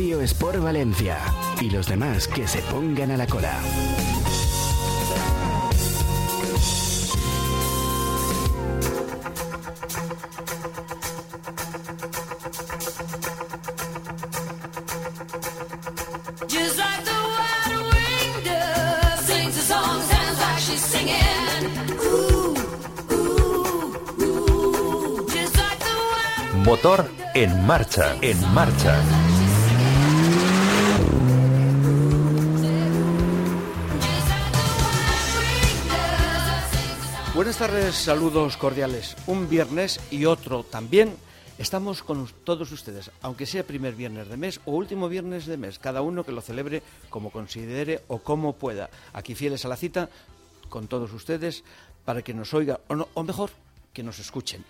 Radio Sport Valencia y los demás que se pongan a la cola. Motor en marcha, en marcha. Saludos cordiales. Un viernes y otro también. Estamos con todos ustedes, aunque sea primer viernes de mes o último viernes de mes, cada uno que lo celebre como considere o como pueda. Aquí fieles a la cita con todos ustedes para que nos oiga, o, o mejor, que nos escuchen.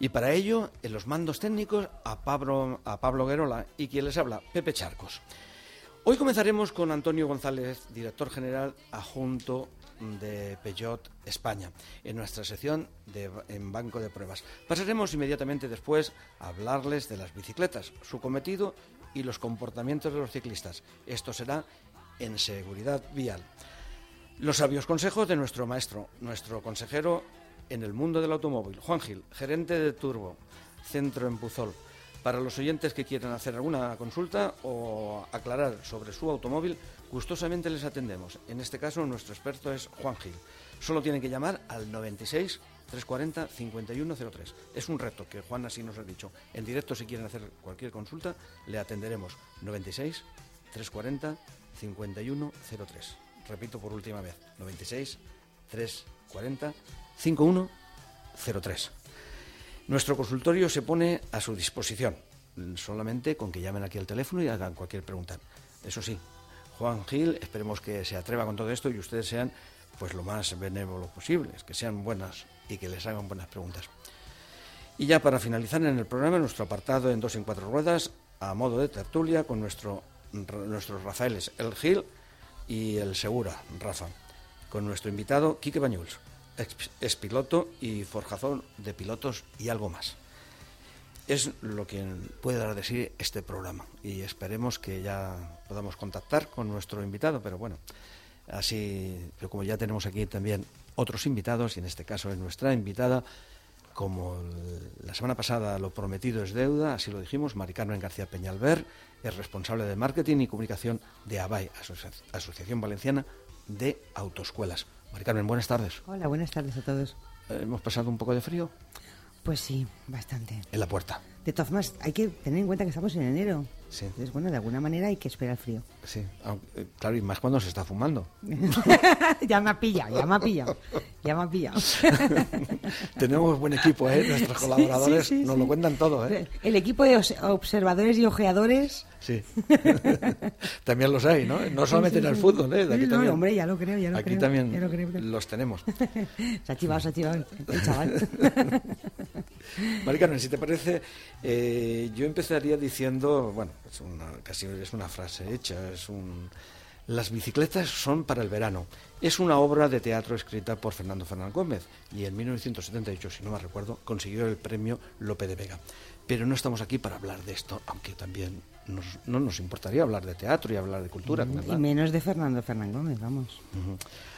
Y para ello, en los mandos técnicos, a Pablo, a Pablo Guerola y quien les habla, Pepe Charcos. Hoy comenzaremos con Antonio González, director general adjunto de Peugeot España, en nuestra sección de, en Banco de Pruebas. Pasaremos inmediatamente después a hablarles de las bicicletas, su cometido y los comportamientos de los ciclistas. Esto será en seguridad vial. Los sabios consejos de nuestro maestro, nuestro consejero en el mundo del automóvil. Juan Gil, gerente de Turbo, centro en Puzol. Para los oyentes que quieran hacer alguna consulta o aclarar sobre su automóvil, gustosamente les atendemos. En este caso, nuestro experto es Juan Gil. Solo tienen que llamar al 96 340 5103. Es un reto que Juan así nos ha dicho. En directo, si quieren hacer cualquier consulta, le atenderemos 96 340 5103. Repito por última vez, 96 340 5103. Nuestro consultorio se pone a su disposición, solamente con que llamen aquí al teléfono y hagan cualquier pregunta. Eso sí, Juan Gil, esperemos que se atreva con todo esto y ustedes sean pues lo más benévolos posibles, que sean buenas y que les hagan buenas preguntas. Y ya para finalizar en el programa, nuestro apartado en dos en cuatro ruedas, a modo de tertulia, con nuestro, nuestros Rafaeles, el Gil y el Segura, Rafa, con nuestro invitado, Quique Bañuls es piloto y forjazón de pilotos y algo más. Es lo que puede dar de sí este programa y esperemos que ya podamos contactar con nuestro invitado, pero bueno, así, pero como ya tenemos aquí también otros invitados y en este caso es nuestra invitada, como la semana pasada lo prometido es deuda, así lo dijimos, Mari Carmen García Peñalver es responsable de marketing y comunicación de ABAI, Asociación Valenciana de Autoescuelas. Mari Carmen, buenas tardes. Hola, buenas tardes a todos. ¿Hemos pasado un poco de frío? Pues sí, bastante. En la puerta. De todas formas, hay que tener en cuenta que estamos en enero. Sí. Entonces, bueno, de alguna manera hay que esperar frío. Sí, eh, claro, y más cuando se está fumando. ya me ha pillado, ya me ha pillado, ya me ha pillado. Tenemos buen equipo, ¿eh? Nuestros colaboradores nos lo cuentan todo, ¿eh? El equipo de observadores y ojeadores Sí. también los hay, ¿no? No solamente en el fútbol, ¿eh? aquí también, hombre, ya lo creo, ya lo aquí creo. también los tenemos. se ha chivado, se ha chivado el chaval. Maricarmen, si te parece, eh, yo empezaría diciendo, bueno, es una, casi es una frase hecha, es un... Las bicicletas son para el verano. Es una obra de teatro escrita por Fernando Fernández Gómez y en 1978, si no me recuerdo, consiguió el premio Lope de Vega. Pero no estamos aquí para hablar de esto, aunque también no nos importaría hablar de teatro y hablar de cultura. Y menos de Fernando Fernández Gómez, vamos.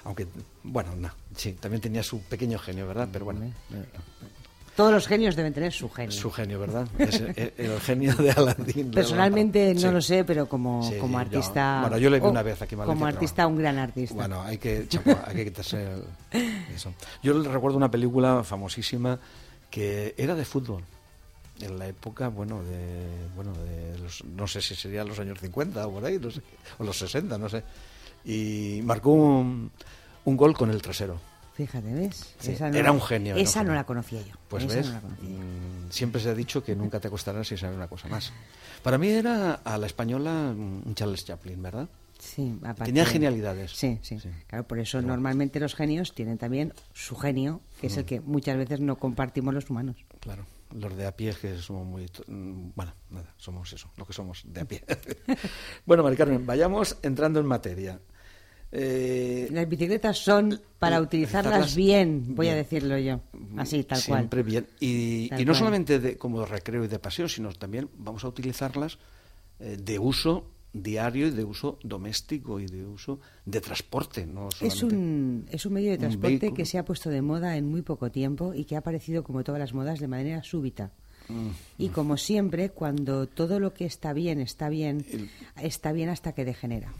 Aunque, bueno, no, sí, también tenía su pequeño genio, ¿verdad? Pero bueno. Todos los genios deben tener su genio. Su genio, ¿verdad? Es el, genio de Aladdin. Personalmente no lo sé, pero como, como artista. bueno, yo le vi una vez aquí Como artista, un gran artista. Bueno, hay que, hay que quitarse eso. Yo recuerdo una película famosísima que era de fútbol en la época, bueno, de, bueno, de los, no sé si serían los años 50 o por ahí, no sé, o los 60, no sé. Y marcó un, un gol con el trasero. Fíjate, ¿ves? era un genio. Esa no la conocía yo. Pues ves, mm, siempre se ha dicho que nunca te acostarás si sabes una cosa más. Para mí era a la española un Charles Chaplin, ¿verdad? Sí, Tenía genialidades. Sí, sí, Claro, por eso normalmente los genios tienen también su genio, que es el mm. que muchas veces no compartimos los humanos. Claro los de a pie que somos muy mm, bueno nada somos eso lo que somos de a pie bueno Mari Carmen vayamos entrando en materia eh, las bicicletas son para utilizarlas bien, voy a decirlo yo, así, tal cual. Siempre bien. Y, no solamente de, como recreo y de paseo, sino también vamos a utilizarlas eh, de uso diario y de uso doméstico y de uso de transporte. No es, un, es un medio de transporte que se ha puesto de moda en muy poco tiempo y que ha aparecido, como todas las modas, de manera súbita. Mm. Y como siempre, cuando todo lo que está bien está bien, está bien hasta que degenera.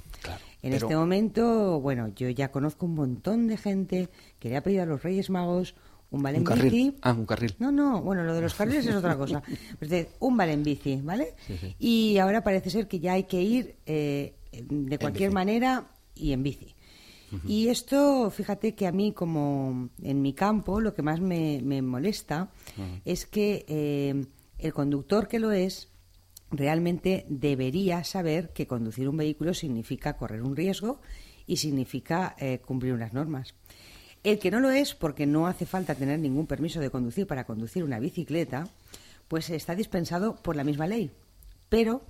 En este momento, bueno, yo ya conozco un montón de gente que le ha pedido a los Reyes Magos un vale en bici. Ah, un carril. No, no, bueno, lo de los carriles es otra cosa. un vale en bici, ¿vale? Y ahora parece ser que ya hay que ir eh, de cualquier manera y en bici. Y esto, fíjate que a mí, como en mi campo, lo que más me, molesta es que eh, el conductor que lo es realmente debería saber que conducir un vehículo significa correr un riesgo y significa eh, cumplir unas normas. El que no lo es, porque no hace falta tener ningún permiso de conducir para conducir una bicicleta, pues está dispensado por la misma ley. Pero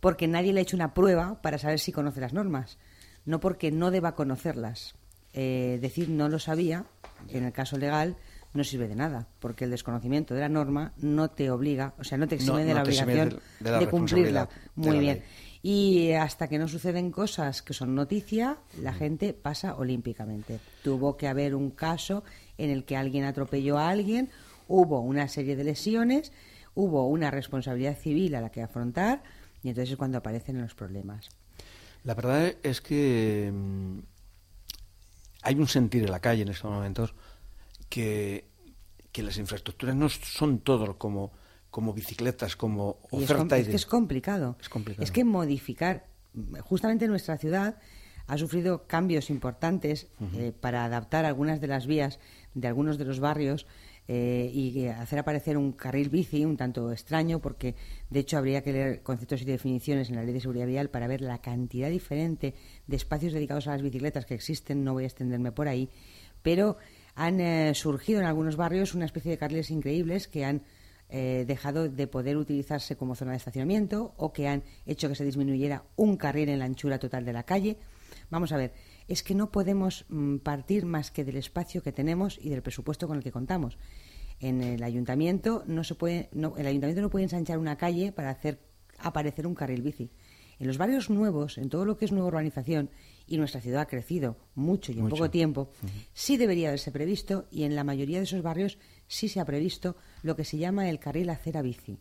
porque nadie le ha hecho una prueba para saber si conoce las normas, no porque no deba conocerlas. Eh, decir no lo sabía, en el caso legal, no sirve de nada, porque el desconocimiento de la norma no te obliga, o sea, no te exime de la obligación de, cumplirla. Muy bien. Y hasta que no suceden cosas que son noticia, la gente pasa olímpicamente. Tuvo que haber un caso en el que alguien atropelló a alguien, hubo una serie de lesiones, hubo una responsabilidad civil a la que afrontar y entonces es cuando aparecen los problemas. La verdad es que mm, hay un sentir en la calle en estos momentos que, que las infraestructuras no son todo como como bicicletas, como oferta. Es, que es complicado. Es complicado. Es que modificar, justamente nuestra ciudad ha sufrido cambios importantes eh, para adaptar algunas de las vías de algunos de los barrios eh, y hacer aparecer un carril bici un tanto extraño, porque de hecho habría que leer conceptos y definiciones en la ley de seguridad vial para ver la cantidad diferente de espacios dedicados a las bicicletas que existen. No voy a extenderme por ahí, pero han eh, surgido en algunos barrios una especie de carriles increíbles que han eh, dejado de poder utilizarse como zona de estacionamiento o que han hecho que se disminuyera un carril en la anchura total de la calle. Vamos a ver, es que no podemos mm, partir más que del espacio que tenemos y del presupuesto con el que contamos. En el ayuntamiento no se puede, el ayuntamiento no puede ensanchar una calle para hacer aparecer un carril bici. En los barrios nuevos, en todo lo que es nueva urbanización, y nuestra ciudad ha crecido mucho y en poco tiempo, sí debería haberse previsto y en la mayoría de esos barrios sí se ha previsto lo que se llama el carril acera bici.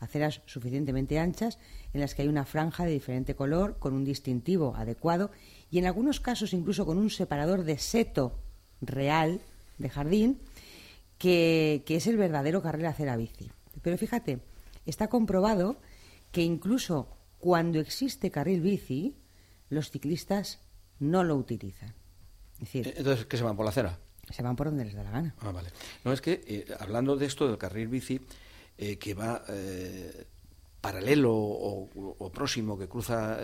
Aceras suficientemente anchas en las que hay una franja de diferente color con un distintivo adecuado y en algunos casos incluso con un separador de seto real de jardín que, que es el verdadero carril acera bici. Pero fíjate, está comprobado que incluso cuando existe carril bici, los ciclistas no lo utilizan. Eh, Entonces, ¿qué se van por la acera? Se van por donde les da la gana. Ah, vale. No, es que eh, hablando de esto del carril bici, eh, que va paralelo o, próximo, que cruza...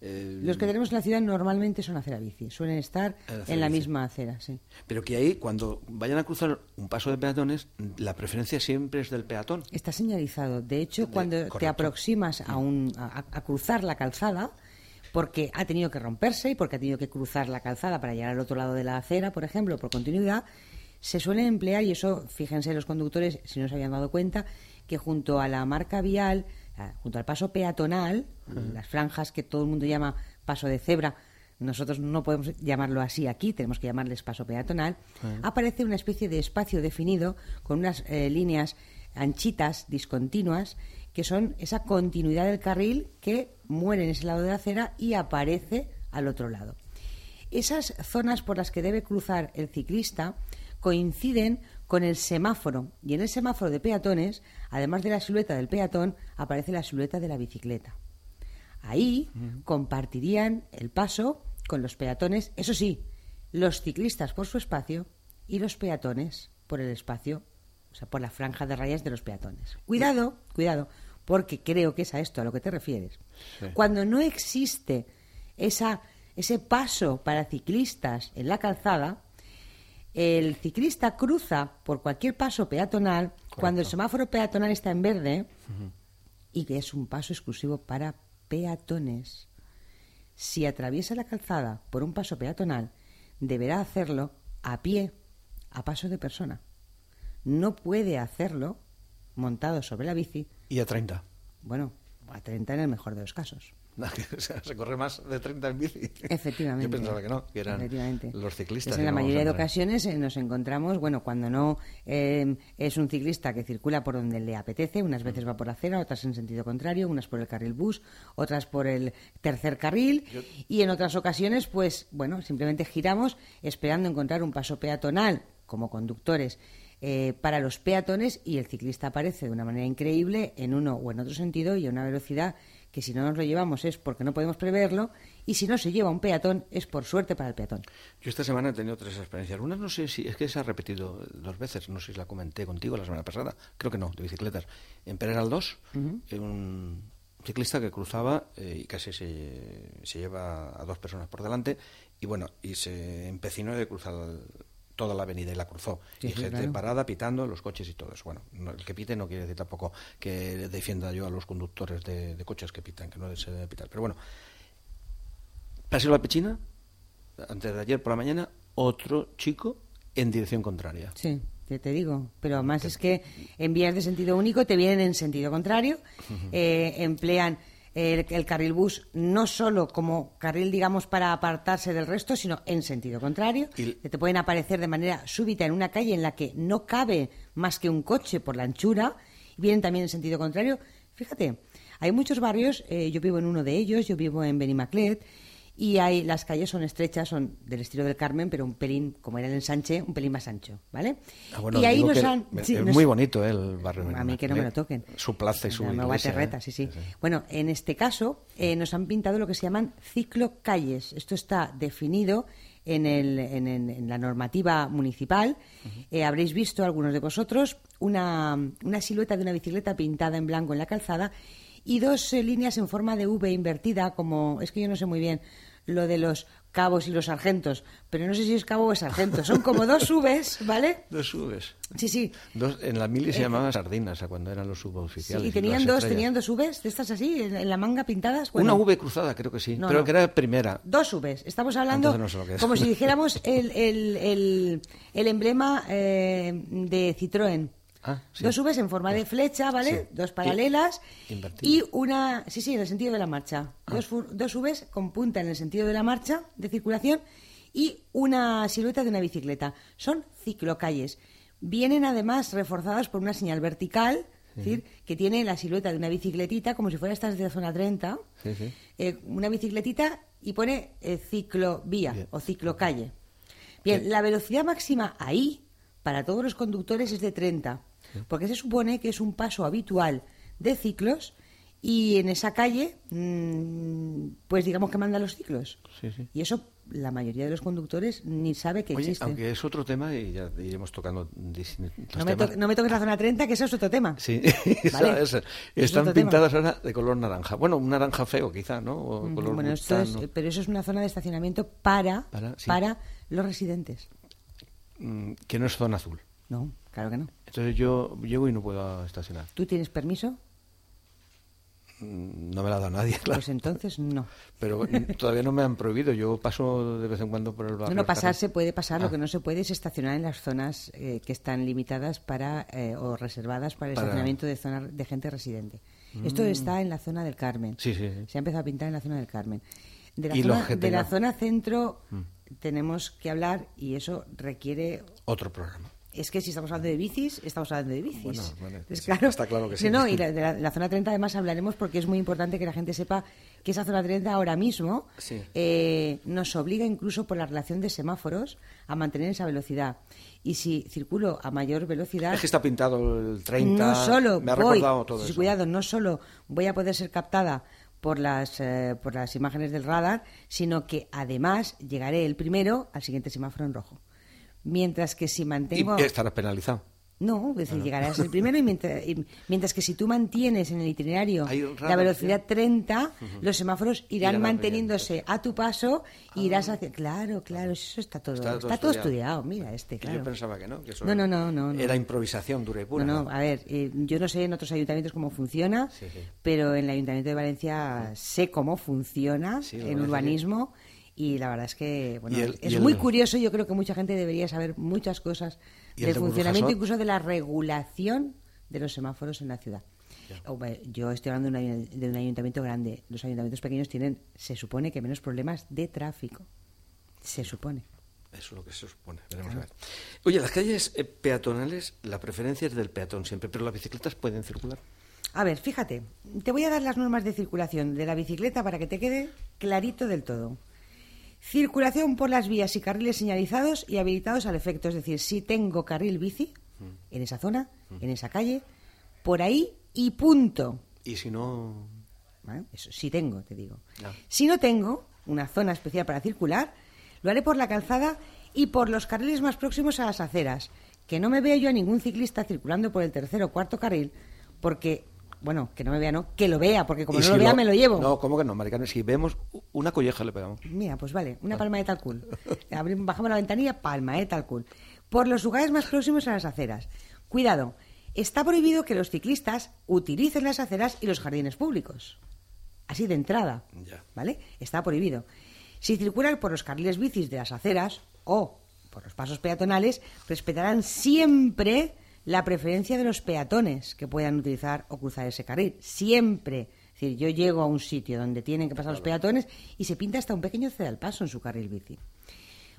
Los que tenemos en la ciudad normalmente son acera bici, suelen estar en la misma acera, sí. Pero que ahí, cuando vayan a cruzar un paso de peatones, la preferencia siempre es del peatón. Está señalizado. De hecho, cuando te aproximas a, un, a cruzar la calzada, porque ha tenido que romperse y porque ha tenido que cruzar la calzada para llegar al otro lado de la acera, por ejemplo, por continuidad, se suele emplear, y eso fíjense los conductores, si no se habían dado cuenta, que junto a la marca vial, junto al paso peatonal, las franjas que todo el mundo llama paso de cebra, nosotros no podemos llamarlo así aquí, tenemos que llamarles paso peatonal, aparece una especie de espacio definido con unas eh, líneas anchitas, discontinuas, que son esa continuidad del carril que muere en ese lado de la acera y aparece al otro lado. Esas zonas por las que debe cruzar el ciclista coinciden con el semáforo y en el semáforo de peatones, además de la silueta del peatón, aparece la silueta de la bicicleta. Ahí compartirían el paso con los peatones, eso sí, los ciclistas por su espacio y los peatones por el espacio, o sea, por la franja de rayas de los peatones. Cuidado, cuidado, porque creo que es a esto a lo que te refieres. Cuando no existe esa, ese paso para ciclistas en la calzada, el ciclista cruza por cualquier paso peatonal cuando el semáforo peatonal está en verde y que es un paso exclusivo para peatones. Si atraviesa la calzada por un paso peatonal, deberá hacerlo a pie, a paso de persona. No puede hacerlo montado sobre la bici y a 30. Bueno, a 30 en el mejor de los casos. se corre más de 30 en bici. Efectivamente. Yo pensaba que no, que eran los ciclistas. en la mayoría de ocasiones eh, nos encontramos, bueno, cuando no eh, es un ciclista que circula por donde le apetece, unas veces va por la acera, otras en sentido contrario, unas por el carril bus, otras por el tercer carril, y en otras ocasiones, pues, bueno, simplemente giramos esperando encontrar un paso peatonal como conductores eh, para los peatones y el ciclista aparece de una manera increíble en uno o en otro sentido y a una velocidad que si no nos lo llevamos es porque no podemos preverlo y si no se lleva un peatón es por suerte para el peatón. Yo esta semana he tenido tres experiencias. Una no sé si es que se ha repetido dos veces, no sé si la comenté contigo la semana pasada, creo que no, de bicicletas. En Pereral 2, un ciclista que cruzaba eh, y casi se, se lleva a dos personas por delante y bueno, y se empecinó de cruzar toda la avenida y la cruzó. y gente parada, pitando, los coches y todo eso. Bueno, el que pite no quiere decir tampoco que defienda yo a los conductores de, coches que pitan, que no se debe pitar. Pero bueno, pasé la pechina, antes de ayer por la mañana, otro chico en dirección contraria. Sí, te, te digo. Pero además es que en vías de sentido único te vienen en sentido contrario, eh, emplean el, carril bus no solo como carril, digamos, para apartarse del resto, sino en sentido contrario. te pueden aparecer de manera súbita en una calle en la que no cabe más que un coche por la anchura. Y vienen también en sentido contrario. Fíjate, hay muchos barrios, eh, yo vivo en uno de ellos, yo vivo en Benimaclet, y hay, las calles son estrechas, son del estilo del Carmen, pero un pelín, como era el ensanche, un pelín más ancho, ¿vale? Ah, y ahí nos han... es muy bonito eh, el barrio. A mí que no me lo toquen. Su plaza y su terreta, sí, sí, Bueno, en este caso eh, nos han pintado lo que se llaman ciclocalles. Esto está definido en, el, en, la normativa municipal. Eh, habréis visto, algunos de vosotros, una, una silueta de una bicicleta pintada en blanco en la calzada y dos líneas en forma de V invertida, como es que yo no sé muy bien lo de los cabos y los sargentos, pero no sé si es cabo o es sargento. Son como dos Vs, ¿vale? Dos Vs. Sí, sí. Dos, en la mili se eh, llamaban sardinas, cuando eran los suboficiales. Sí, y tenían dos, tenían dos Vs, de estas así, en, la manga pintadas. Una V cruzada, creo que sí, pero que era primera. Dos Vs. Estamos hablando como si dijéramos el, el, el, el emblema eh, de Citroën. Ah, dos Vs en forma de flecha, ¿vale? Dos paralelas y una, sí, sí, en el sentido de la marcha. Ah. Dos, dos Vs con punta en el sentido de la marcha de circulación y una silueta de una bicicleta. Son ciclocalles. Vienen además reforzadas por una señal vertical, es decir, que tiene la silueta de una bicicletita, como si fuera esta de la zona 30, eh, una bicicletita y pone eh, ciclovía o ciclocalle. Bien, la velocidad máxima ahí para todos los conductores es de 30 porque se supone que es un paso habitual de ciclos y en esa calle, mm, pues digamos que mandan los ciclos. Y eso la mayoría de los conductores ni sabe que existe. Aunque es otro tema y ya iremos tocando no me, no me, toques la zona 30, que eso es otro tema. Sí, están pintadas ahora de color naranja. Bueno, un naranja feo quizá, ¿no? Mm, bueno, pero eso es una zona de estacionamiento para, para los residentes. Mm, que no es zona azul. No, claro que no. Entonces yo llego y no puedo estacionar. ¿Tú tienes permiso? Mm, no me la ha dado nadie, claro. Pues entonces no. Pero todavía no me han prohibido. Yo paso de vez en cuando por el barrio. No, no pasarse puede pasar. Lo ah. que no se puede es estacionar en las zonas eh, que están limitadas para eh, o reservadas para el estacionamiento de, zona, de gente residente. Esto mm. está en la zona del Carmen. Sí, sí, Se ha empezado a pintar en la zona del Carmen. De la, zona, de la zona centro mm. tenemos que hablar y eso requiere... Otro programa es que si estamos hablando de bicis, estamos hablando de bicis. Bueno, claro, está claro que sí. No, y de la, zona 30 además hablaremos porque es muy importante que la gente sepa que esa zona 30 ahora mismo eh, nos obliga incluso por la relación de semáforos a mantener esa velocidad. Y si circulo a mayor velocidad... Es que está pintado el 30... No solo me ha voy, recordado todo eso. Cuidado, no solo voy a poder ser captada por las, eh, por las imágenes del radar, sino que además llegaré el primero al siguiente semáforo en rojo. Mientras que si mantengo... Y estarás penalizado. No, es decir, llegarás el primero y mientras, que si tú mantienes en el itinerario la velocidad 30, los semáforos irán manteniéndose a tu paso y irás hacia... Claro, claro, eso está todo, está todo, estudiado. Mira este, claro. Yo pensaba que no, que no, no, no, no, Era improvisación dura y pura. No, no, a ver, eh, yo no sé en otros ayuntamientos cómo funciona, pero en el Ayuntamiento de Valencia sé cómo funciona el urbanismo y la verdad es que bueno, es muy curioso. Yo creo que mucha gente debería saber muchas cosas del funcionamiento, incluso de la regulación de los semáforos en la ciudad. Yo estoy hablando de un ayuntamiento grande. Los ayuntamientos pequeños tienen, se supone que menos problemas de tráfico. Se supone. Eso es lo que se supone. Veremos a ver. Oye, las calles eh, peatonales, la preferencia es del peatón siempre, pero las bicicletas pueden circular. A ver, fíjate, te voy a dar las normas de circulación de la bicicleta para que te quede clarito del todo. Circulación por las vías y carriles señalizados y habilitados al efecto. Es decir, si tengo carril bici en esa zona, en esa calle, por ahí y punto. ¿Y si no...? eso, si tengo, te digo. Si no tengo una zona especial para circular, lo haré por la calzada y por los carriles más próximos a las aceras. Que no me vea yo a ningún ciclista circulando por el tercer o cuarto carril, porque bueno, que no me vea, no, que lo vea, porque como no lo vea, me lo llevo. No, ¿cómo que no, Maricano? Si vemos una colleja le pegamos. Mira, pues vale, una palma de talcul. Bajamos la ventanilla, palma de talcul. Por los lugares más próximos a las aceras. Cuidado, está prohibido que los ciclistas utilicen las aceras y los jardines públicos. Así de entrada, ¿vale? Está prohibido. Si circulan por los carriles bicis de las aceras o por los pasos peatonales, respetarán siempre la preferencia de los peatones que puedan utilizar o cruzar ese carril. Siempre. Es decir, yo llego a un sitio donde tienen que pasar los peatones y se pinta hasta un pequeño ceda paso en su carril bici.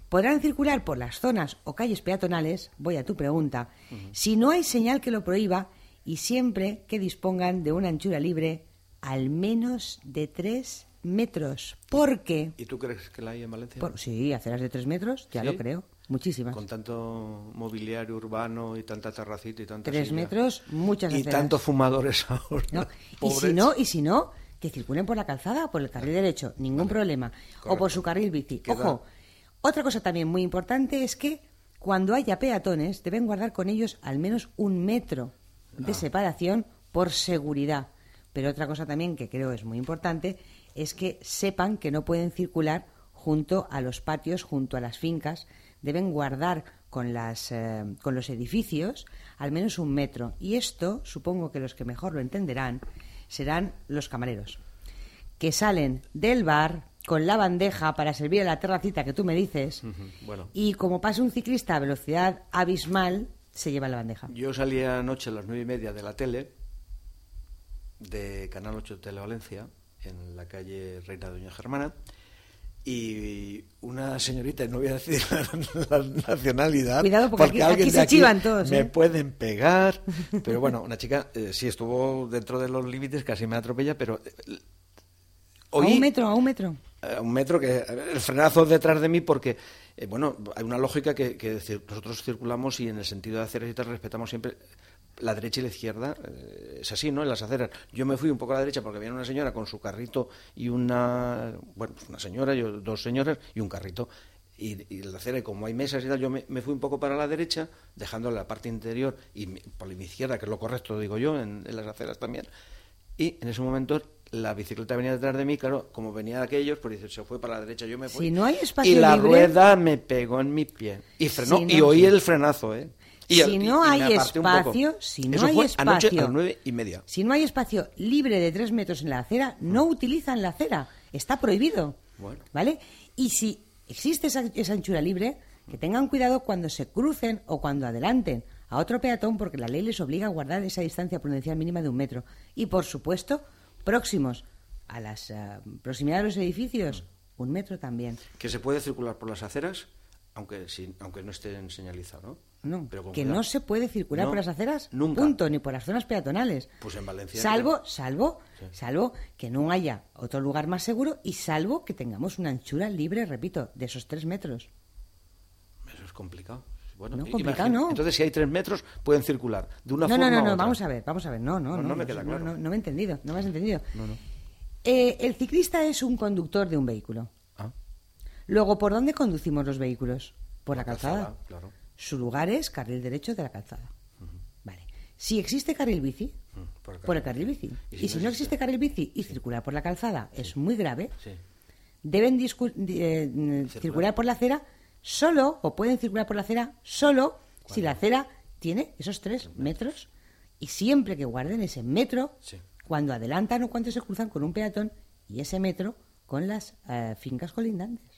Podrán circular por las zonas o calles peatonales, voy a tu pregunta, si no hay señal que lo prohíba y siempre que dispongan de una anchura libre al menos de tres metros. ¿Por qué? ¿Y tú crees que la hay en Valencia? sí, aceras de tres metros, ya lo creo. Muchísimas. Con tanto mobiliario urbano y tanta terracita y tanta Tres metros, muchas Y tantos fumadores ahora. Y si no, y si no, que circulen por la calzada, por el carril derecho, ningún problema. O por su carril bici. Ojo, otra cosa también muy importante es que cuando haya peatones deben guardar con ellos al menos un metro de ah. separación por seguridad. Pero otra cosa también que creo es muy importante es que sepan que no pueden circular junto a los patios, junto a las fincas, deben guardar con, las, eh, con los edificios al menos un metro. Y esto, supongo que los que mejor lo entenderán, serán los camareros, que salen del bar con la bandeja para servir a la terracita que tú me dices, y como pasa un ciclista a velocidad abismal, se lleva la bandeja. Yo salí anoche a las nueve y media de la tele, de Canal 8 Tele Valencia, en la calle Reina Doña Germana, y una señorita, no voy a decir la, nacionalidad, Cuidado porque, alguien se chivan todos. Me ¿eh? pueden pegar, pero bueno, una chica eh, sí estuvo dentro de los límites, casi me atropella, pero... Eh, a un metro, a un metro. A un metro, que el frenazo detrás de mí porque, bueno, hay una lógica que, que, nosotros circulamos y en el sentido de hacer y tal respetamos siempre la derecha y la izquierda eh, es así, ¿no? En las aceras. Yo me fui un poco a la derecha porque había una señora con su carrito y una, bueno, pues una señora, yo, dos señoras y un carrito. Y, y la acera, y como hay mesas y tal, yo me, fui un poco para la derecha, dejando la parte interior y por mi izquierda, que es lo correcto, digo yo, en, las aceras también. Y en ese momento la bicicleta venía detrás de mí, claro, como venía de aquellos, pues se fue para la derecha, yo me fui. Si no hay espacio y la rueda me pegó en mi pie. Y frenó, y oí el frenazo, ¿eh? Si no hay espacio, si no hay espacio, nueve y media. si no hay espacio libre de tres metros en la acera, no utilizan la acera, está prohibido, ¿vale? Y si existe esa, esa anchura libre, que tengan cuidado cuando se crucen o cuando adelanten a otro peatón, porque la ley les obliga a guardar esa distancia prudencial mínima de un metro. Y por supuesto, próximos a las uh, proximidades de los edificios, un metro también. Que se puede circular por las aceras, aunque, aunque no estén señalizados, no, que no se puede circular por las aceras, nunca. punto, ni por las zonas peatonales. Pues en Valencia. Salvo, salvo, salvo que no haya otro lugar más seguro y salvo que tengamos una anchura libre, repito, de esos tres metros. Eso es complicado. Bueno, no, complicado, no. Entonces, si hay tres metros, pueden circular de una no, forma. No, no, no, vamos a ver, vamos a ver. No, no, no. No, me queda claro. No, me he entendido, no me has entendido. Eh, el ciclista es un conductor de un vehículo. Luego, ¿por dónde conducimos los vehículos? Por la, calzada. Claro. Su lugar es carril derecho de la calzada. Vale. Si existe carril bici, por, el carril, bici. Y si, no, existe carril bici y circular por la calzada es muy grave, deben eh, circular por la acera solo, o pueden circular por la acera solo, si la acera tiene esos tres metros y siempre que guarden ese metro cuando adelantan o cuando se cruzan con un peatón y ese metro con las eh, fincas colindantes.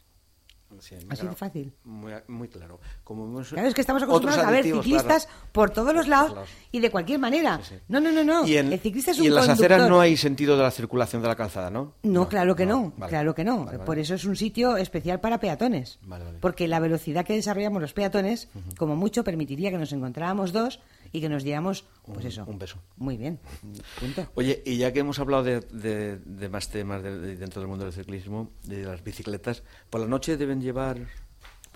Así de fácil. Muy, claro. Como claro, es que estamos acostumbrados a ver ciclistas por todos los lados y de cualquier manera. No, no, no, no. Y en, el ciclista es y en las aceras no hay sentido de la circulación de la calzada, ¿no? No, claro que no. Claro que no. Por eso es un sitio especial para peatones. Porque la velocidad que desarrollamos los peatones, como mucho, permitiría que nos encontráramos dos y que nos diéramos, pues eso. Un beso. Muy bien. Oye, y ya que hemos hablado de, más temas dentro del mundo del ciclismo, de las bicicletas, por la noche deben llevar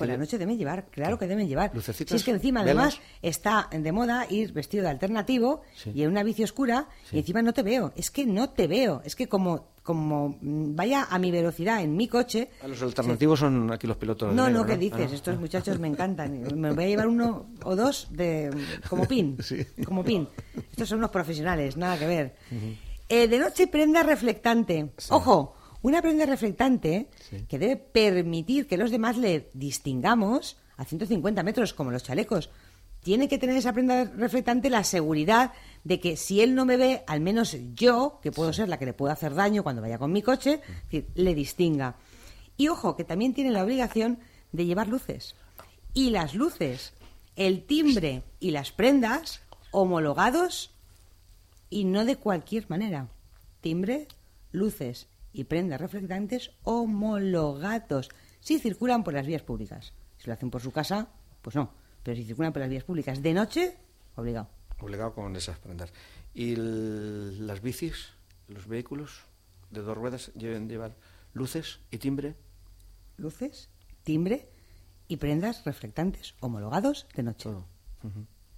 por la noche deben llevar, claro que deben llevar. Si es que encima, además, está de moda ir vestido de alternativo y en una bici oscura y encima no te veo. Es que no te veo. Es que como como vaya a mi velocidad en mi coche. Ah, los alternativos son aquí los pilotos. No, no, ¿qué dices? Ah, Estos muchachos me encantan. Me voy a llevar uno o dos de como pin. Como pin. Estos son unos profesionales, nada que ver. Eh, de noche prenda reflectante. Ojo, una prenda reflectante que debe permitir que los demás le distingamos a 150 metros, como los chalecos. Tiene que tener esa prenda reflectante la seguridad de que si él no me ve, al menos yo, que puedo ser la que le pueda hacer daño cuando vaya con mi coche, le distinga. Y ojo, que también tiene la obligación de llevar luces. Y las luces, el timbre y las prendas homologados y no de cualquier manera. Timbre, luces y prendas reflectantes homologados si circulan por las vías públicas. Si lo hacen por su casa, pues no. Pero si circulan por las vías públicas de noche, obligado. Obligado con esas prendas. ¿Y las bicis, los vehículos de dos ruedas deben llevar luces y timbre? Luces, timbre y prendas reflectantes homologados de noche.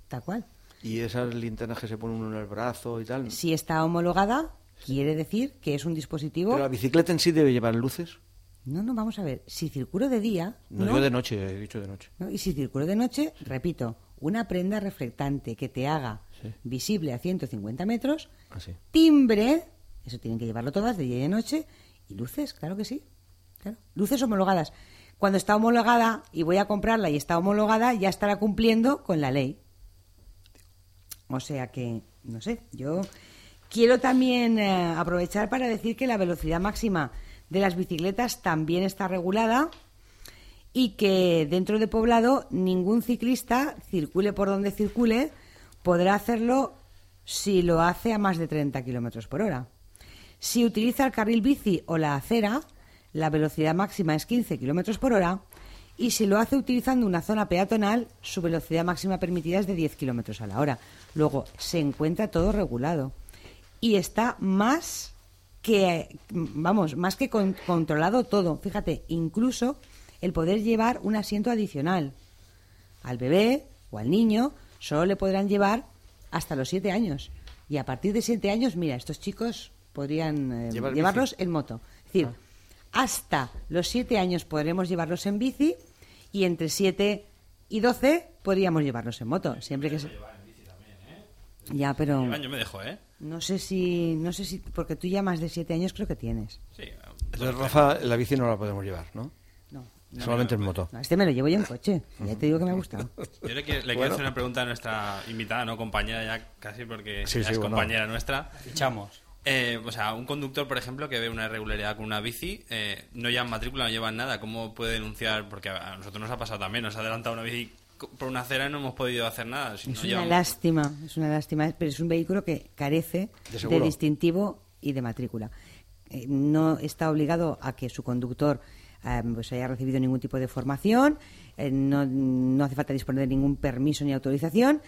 Tal cual. ¿Y esas linternas que se ponen uno en el brazo y tal? Si está homologada, quiere decir que es un dispositivo. ¿Pero la bicicleta en sí debe llevar luces? No, no, vamos a ver. Si circulo de día. No, yo de noche, he dicho de noche. y si circulo de noche, repito, una prenda reflectante que te haga visible a 150 metros, ah, timbre, eso tienen que llevarlo todas de día y de noche, y luces, claro que sí. Claro. Luces homologadas. Cuando está homologada y voy a comprarla y está homologada, ya estará cumpliendo con la ley. O sea que, no sé, yo Quiero también eh, aprovechar para decir que la velocidad máxima de las bicicletas también está regulada y que dentro de poblado ningún ciclista, circule por donde circule, podrá hacerlo si lo hace a más de 30 kilómetros por hora. Si utiliza el carril bici o la acera, la velocidad máxima es 15 kilómetros por hora y si lo hace utilizando una zona peatonal, su velocidad máxima permitida es de 10 kilómetros a la hora. Luego, se encuentra todo regulado y está más que, vamos, más que controlado todo. Fíjate, incluso el poder llevar un asiento adicional. Al bebé o al niño solo le podrán llevar hasta los siete años. Y a partir de siete años, mira, estos chicos podrían eh, llevarlos en moto. Es decir, ah. hasta los siete años podremos llevarlos en bici y entre siete y doce podríamos llevarlos en moto. Siempre que se... Ya, pero... Yo me dejo, ¿eh? No sé si, no sé si, porque tú ya más de siete años creo que tienes. Sí. Entonces, Rafa, la bici no la podemos llevar, ¿no? No. Solamente en moto. este me lo llevo yo en coche. Ya te digo que me ha gustado. Yo le, quiero, hacer una pregunta a nuestra invitada, no compañera ya casi, porque es compañera nuestra. Fichamos. Eh, o sea, un conductor, por ejemplo, que ve una irregularidad con una bici, eh, no llevan matrícula, no llevan nada, ¿cómo puede denunciar? Porque a nosotros nos ha pasado también, nos ha adelantado una bici por una acera no hemos podido hacer nada. es una lástima, es una lástima, pero es un vehículo que carece de, distintivo y de matrícula. Eh, no está obligado a que su conductor eh, pues haya recibido ningún tipo de formación, eh, no, no, hace falta disponer de ningún permiso ni autorización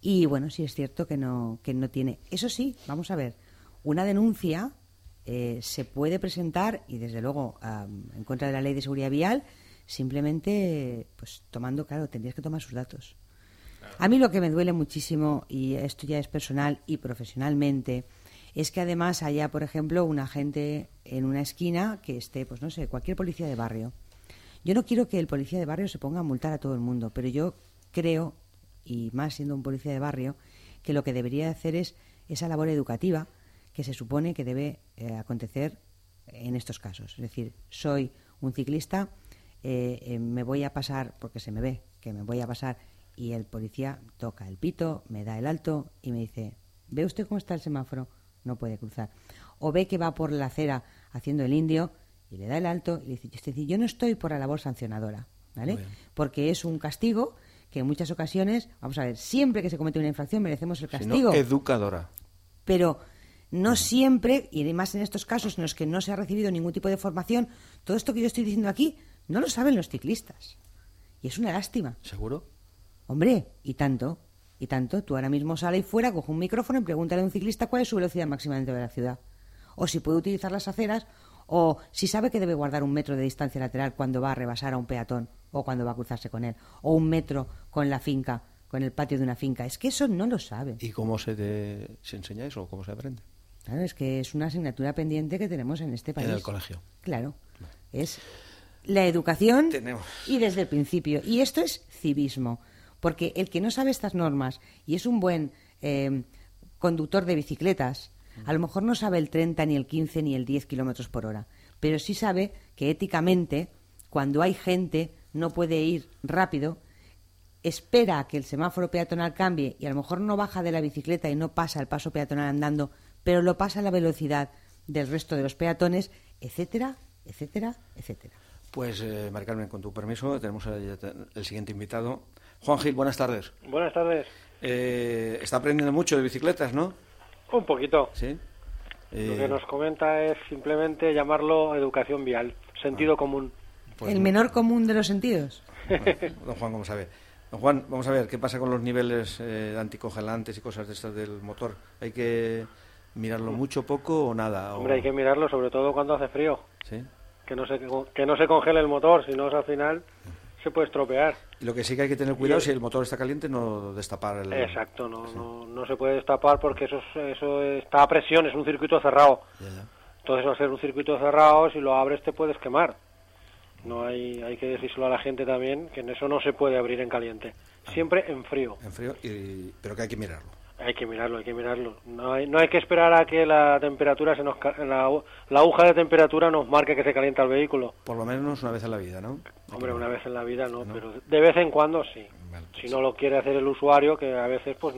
y bueno, sí es cierto que no, que no tiene. Eso sí, vamos a ver, una denuncia se puede presentar y desde luego en contra de la ley de seguridad vial simplemente pues tomando, claro, tendrías que tomar sus datos. A mí lo que me duele muchísimo, y esto ya es personal y profesionalmente, es que además haya, por ejemplo, un agente en una esquina que esté, pues no sé, cualquier policía de barrio. Yo no quiero que el policía de barrio se ponga a multar a todo el mundo, pero yo creo, y más siendo un policía de barrio, que lo que debería hacer es esa labor educativa que se supone que debe eh, acontecer en estos casos. Es decir, soy un ciclista, eh, eh, me voy a pasar, porque se me ve que me voy a pasar, y el policía toca el pito, me da el alto y me dice, ¿ve usted cómo está el semáforo? No puede cruzar. O ve que va por la acera haciendo el indio y le da el alto y le dice, yo no estoy por la labor sancionadora, ¿vale? Porque es un castigo que en muchas ocasiones, vamos a ver, siempre que se comete una infracción merecemos el castigo. educadora. Pero no siempre, y además en estos casos en los que no se ha recibido ningún tipo de formación, todo esto que yo estoy diciendo aquí no lo saben los ciclistas. Y es una lástima. ¿Seguro? Hombre, y tanto, y tanto. Tú ahora mismo sale y fuera, coge un micrófono y pregúntale a un ciclista cuál es su velocidad máxima dentro de la ciudad. O si puede utilizar las aceras, o si sabe que debe guardar un metro de distancia lateral cuando va a rebasar a un peatón, o cuando va a cruzarse con él, o un metro con la finca, con el patio de una finca. Es que eso no lo sabe. ¿Y cómo se, se enseña eso? ¿Cómo se aprende? Claro, es que es una asignatura pendiente que tenemos en este país. En el colegio. Claro. Es la educación y desde el principio. Y esto es civismo, porque el que no sabe estas normas y es un buen eh, conductor de bicicletas, a lo mejor no sabe el 30, ni el 15, ni el 10 kilómetros por hora, pero sí sabe que éticamente, cuando hay gente, no puede ir rápido, espera a que el semáforo peatonal cambie y a lo mejor no baja de la bicicleta y no pasa el paso peatonal andando, pero lo pasa a la velocidad del resto de los peatones, etcétera, etcétera, etcétera. Pues, eh, con tu permiso, tenemos el, siguiente invitado. Juan Gil, buenas tardes. Buenas tardes. Eh, está aprendiendo mucho de bicicletas, ¿no? Un poquito. Sí. Lo que eh, nos comenta es simplemente llamarlo educación vial, sentido ah. común. Pues ¿El menor común de los sentidos? don Juan, ¿cómo sabe? Don Juan, vamos a ver, ¿qué pasa con los niveles eh, anticongelantes y cosas de estas del motor? ¿Hay que mirarlo mucho, poco o nada? Hombre, hay que mirarlo sobre todo cuando hace frío. Sí que no se que no se congele el motor, si no al final se puede estropear. Y lo que sí que hay que tener cuidado si el motor está caliente no destapar el Exacto, no, no, no, se puede destapar porque eso eso está a presión, es un circuito cerrado. Entonces va a ser un circuito cerrado, si lo abres te puedes quemar. No hay hay que decírselo a la gente también que en eso no se puede abrir en caliente, ah. siempre en frío. En frío, y, pero que hay que mirarlo. Hay que mirarlo, hay que mirarlo. No hay, no hay que esperar a que la temperatura se nos la, la aguja de temperatura nos marque que se calienta el vehículo. Por lo menos una vez en la vida, ¿no? Hombre, una vez en la vida no, pero de vez en cuando sí. si no lo quiere hacer el usuario, que a veces pues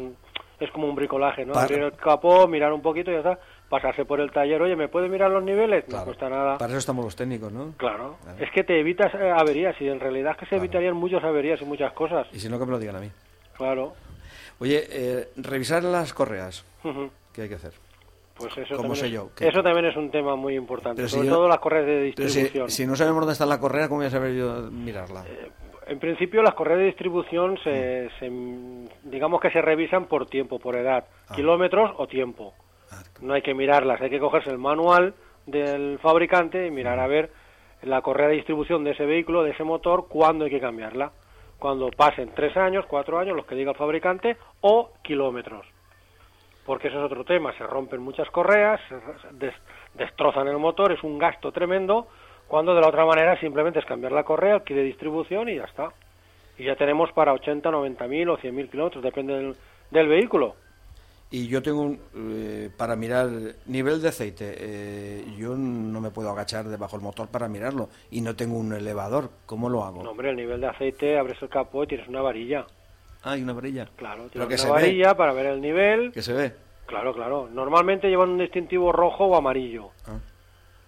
es como un bricolaje, ¿no? Abrir el capó, mirar un poquito y ya está. Pasarse por el taller, oye, ¿me puede mirar los niveles? No cuesta nada. Para eso estamos los técnicos, ¿no? Claro. Es que te evitas eh, averías y en realidad es que se evitarían muchas averías y muchas cosas. Y si no, que me lo digan a mí. Claro. Oye, eh, revisar las correas. ¿Qué hay que hacer? Pues eso, también, sé yo? eso también es un tema muy importante, sobre todo las correas de distribución. Si, no sabemos dónde está la correa, ¿cómo voy a saber yo mirarla? Eh, en principio las correas de distribución se, digamos que se revisan por tiempo, por edad, ah. kilómetros o tiempo. Ah, no hay que mirarlas, hay que cogerse el manual del fabricante y mirar a ver la correa de distribución de ese vehículo, de ese motor, cuándo hay que cambiarla cuando pasen tres años, cuatro años, los que diga el fabricante, o kilómetros. Porque eso es otro tema, se rompen muchas correas, se destrozan el motor, es un gasto tremendo, cuando de la otra manera simplemente es cambiar la correa, de distribución y ya está. Y ya tenemos para 80, 90 mil o 100 mil kilómetros, depende del vehículo y yo tengo un, eh, para mirar nivel de aceite, eh, yo no me puedo agachar debajo del motor para mirarlo y no tengo un elevador, ¿cómo lo hago? No, hombre, el nivel de aceite, abres el capó y tienes una varilla. Ah, hay una varilla. Claro, tienes una varilla para ver el nivel. Que se ve. Claro, claro. Normalmente llevan un distintivo rojo o amarillo. Ah.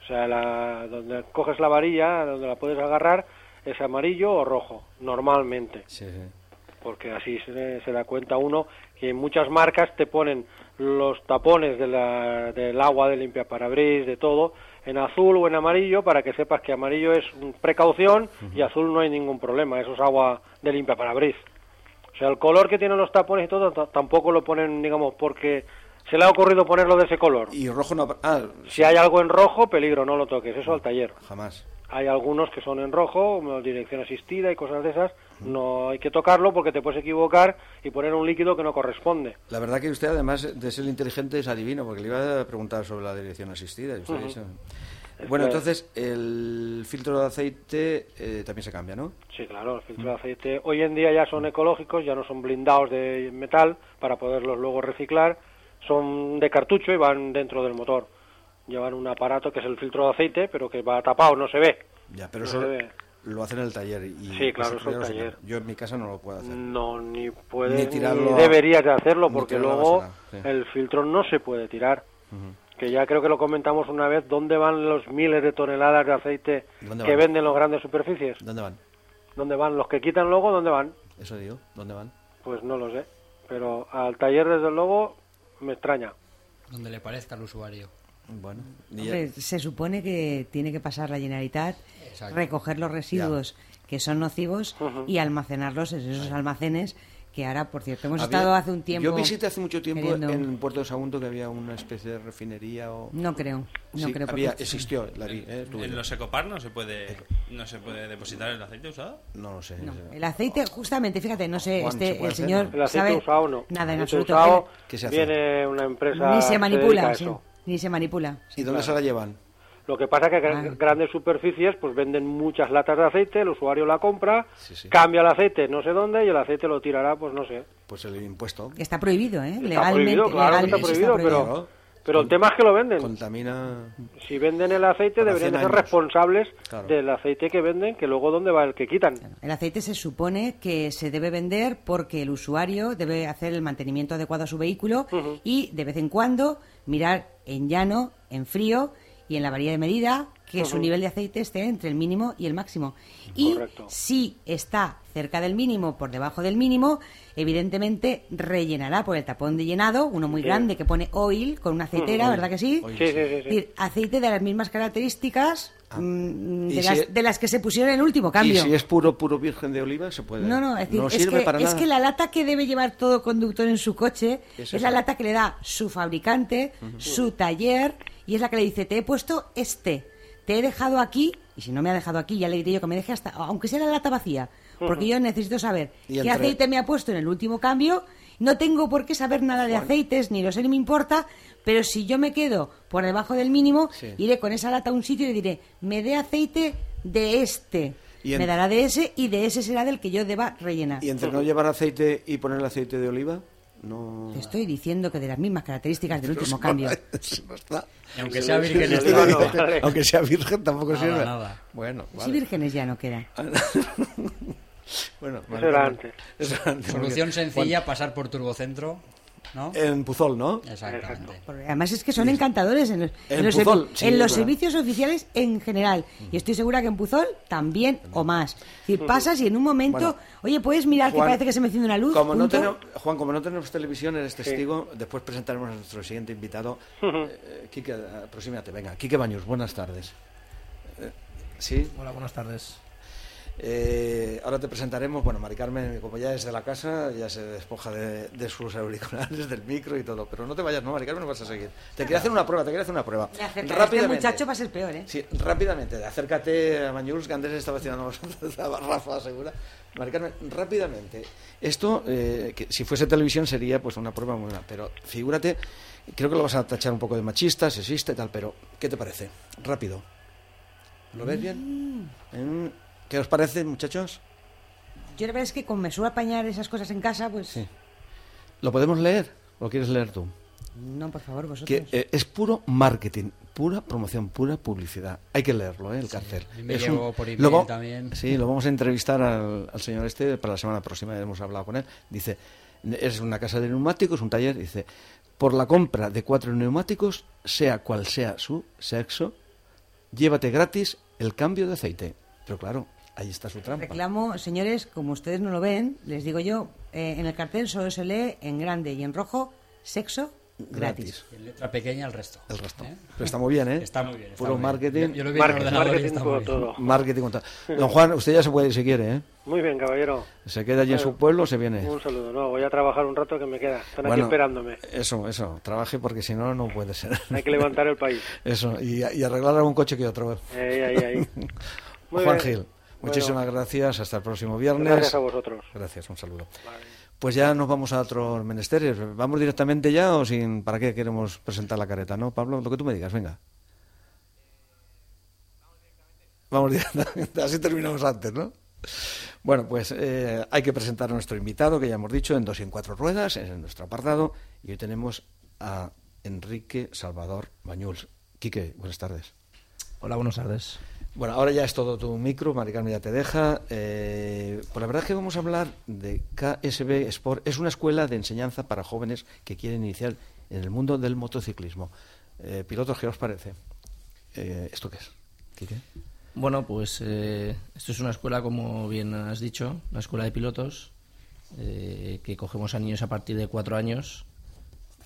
O sea, la, donde coges la varilla, donde la puedes agarrar, es amarillo o rojo, normalmente. Sí, sí. Porque así se, se da cuenta uno que muchas marcas te ponen los tapones de la, del agua de limpia parabris, de todo, en azul o en amarillo para que sepas que amarillo es precaución y azul no hay ningún problema, eso es agua de limpia parabris. O sea, el color que tienen los tapones y todo tampoco lo ponen, digamos, porque se le ha ocurrido ponerlo de ese color. Y rojo no. Ah, si hay algo en rojo, peligro, no lo toques, eso al taller. Jamás. Hay algunos que son en rojo, dirección asistida y cosas de esas. No hay que tocarlo porque te puedes equivocar y poner un líquido que no corresponde. La verdad que usted, además de ser inteligente, es adivino, porque le iba a preguntar sobre la dirección asistida. Bueno, entonces el filtro de aceite eh, también se cambia, ¿no? Sí, claro, el filtro de aceite hoy en día ya son ecológicos, ya no son blindados de metal para poderlos luego reciclar, son de cartucho y van dentro del motor llevan un aparato que es el filtro de aceite, pero que va tapado, no se ve. Ya, pero eso lo hacen en el taller. Y sí, claro, es el taller. Yo en mi casa no lo puedo hacer. No, ni puedes, ni, deberías de hacerlo, porque luego el filtro no se puede tirar. que ya creo que lo comentamos una vez, ¿dónde van los miles de toneladas de aceite que venden los grandes superficies? ¿Dónde van? ¿Dónde van? Los que quitan luego, ¿dónde van? Eso digo, ¿dónde van? Pues no lo sé, pero al taller desde luego me extraña. Donde le parezca al usuario. Bueno, se supone que tiene que pasar la Generalitat, recoger los residuos que son nocivos y almacenarlos en esos almacenes que ahora, por cierto, hemos estado hace un tiempo... Yo visité hace mucho tiempo en Puerto de Sagunto que había una especie de refinería o... No creo, no creo. Había, existió, la vi. ¿eh? ¿En los Ecopar no se puede no se puede depositar el aceite usado? No lo sé. El aceite, justamente, fíjate, no sé, este, el señor El aceite sabe usado no. Nada, en el absoluto. Usado, viene una empresa... Ni se manipula, ni se manipula. ¿Y dónde se la llevan? Lo que pasa es que ah. grandes superficies pues venden muchas latas de aceite, el usuario la compra, cambia el aceite no sé dónde y el aceite lo tirará pues no sé. Pues el impuesto. Está prohibido, ¿eh? Está legalmente, prohibido, claro está prohibido, pero, pero el tema es que lo venden. Contamina. Si venden el aceite deberían ser responsables del aceite que venden, que luego dónde va el que quitan. El aceite se supone que se debe vender porque el usuario debe hacer el mantenimiento adecuado a su vehículo y de vez en cuando mirar en llano, en frío y en la varilla de medida que su nivel de aceite esté entre el mínimo y el máximo. Y si está cerca del mínimo, por debajo del mínimo, evidentemente rellenará por el tapón de llenado, uno muy grande que pone oil con una aceitera, ¿verdad que sí? Sí, sí, sí, aceite de las mismas características ah. mm, de, las, que se pusieron en el último cambio. ¿Y si es puro puro virgen de oliva se puede? No, no, es, que, es que la lata que debe llevar todo conductor en su coche es, la lata que le da su fabricante, su taller y es la que le dice, te he puesto este, te he dejado aquí, y si no me ha dejado aquí, ya le diré yo que me deje hasta, aunque sea la lata vacía, porque yo necesito saber qué aceite me ha puesto en el último cambio. No tengo por qué saber nada de aceites, ni lo sé ni me importa, pero si yo me quedo por debajo del mínimo, iré con esa lata a un sitio y diré, me dé aceite de este. Me dará de ese y de ese será del que yo deba rellenar. ¿Y entre no llevar aceite y poner el aceite de oliva? No... Te estoy diciendo que de las mismas características del último cambio. aunque sea virgen, aunque sea virgen tampoco sirve. Bueno, vale. Si vírgenes ya no quedan. bueno, Eso era antes. Solución sencilla, pasar por Turbocentro en Puzol, ¿no? Exactamente. además es que son encantadores en los, en los, servicios oficiales en general. Y estoy segura que en Puzol también o más. Es decir, pasas y en un momento, oye, puedes mirar que parece que se me enciende una luz. Como no tenemos, Juan, como no tenemos televisión, eres testigo. Después presentaremos a nuestro siguiente invitado. Eh, Quique, aproxímate, venga. Quique Baños, buenas tardes. Eh, ¿Sí? Hola, buenas tardes. Eh, ahora te presentaremos, bueno, Mari Carmen, como ya es de la casa, ya se despoja de, sus auriculares, del micro y todo. Pero no te vayas, no, Mari Carmen, no vas a seguir. Te quería hacer una prueba, te quería hacer una prueba. Rápidamente. Este muchacho va a ser peor, ¿eh? Sí, rápidamente. Acércate a Mañuls, que antes estaba haciendo Rafa, segura. Mari Carmen, rápidamente. Esto, eh, que si fuese televisión sería pues una prueba muy buena, pero figúrate, creo que lo vas a tachar un poco de machista, sexista y tal, pero ¿qué te parece? Rápido. ¿Lo ves bien? Mm. ¿Qué os parece, muchachos? Yo la verdad es que como me suelo apañar esas cosas en casa, pues... Sí. ¿Lo podemos leer o quieres leer tú? No, por favor, vosotros. Que eh, es puro marketing, pura promoción, pura publicidad. Hay que leerlo, ¿eh? el cárcel. me por email también. Sí, lo vamos a entrevistar al, señor este para la semana próxima, ya hemos hablado con él. Dice, es una casa de neumáticos, un taller, dice, por la compra de cuatro neumáticos, sea cual sea su sexo, llévate gratis el cambio de aceite. Pero claro, Ahí está su trampa. Reclamo, señores, como ustedes no lo ven, les digo yo, eh, en el cartel solo se lee en grande y en rojo sexo gratis. en letra pequeña el resto. El resto. ¿Eh? Pero está muy bien, ¿eh? Está muy bien. Puro marketing. Yo, lo vi marketing, en marketing está muy todo. Marketing con todo. Don Juan, usted ya se puede ir si quiere, ¿eh? Muy bien, caballero. ¿Se queda allí en su pueblo o se viene? Un saludo. No, voy a trabajar un rato que me queda. Están aquí esperándome. Eso, eso. Trabaje porque si no, no puede ser. Hay que levantar el país. Eso. Y, y arreglar algún coche que otro. Ahí, ahí, ahí. Juan Gil. Muchísimas gracias, hasta el próximo viernes. Gracias a vosotros. Gracias, un saludo. Pues ya nos vamos a otros menesteres. ¿Vamos directamente ya o sin para qué queremos presentar la careta? ¿No, Pablo? Lo que tú me digas, venga. Vamos directamente, así terminamos antes, ¿no? Bueno, pues eh, hay que presentar a nuestro invitado, que ya hemos dicho, en dos y en cuatro ruedas, es en nuestro apartado, y hoy tenemos a Enrique Salvador Bañuls. Quique, buenas tardes. Hola, buenas tardes. Bueno, ahora ya es todo tu micro, Maricarme ya te deja. Eh, pues la verdad es que vamos a hablar de KSB Sport. Es una escuela de enseñanza para jóvenes que quieren iniciar en el mundo del motociclismo. Eh, pilotos, ¿qué os parece? Eh, ¿Esto qué es? ¿Quique? Bueno, pues eh, esto es una escuela, como bien has dicho, una escuela de pilotos, que cogemos a niños a partir de cuatro años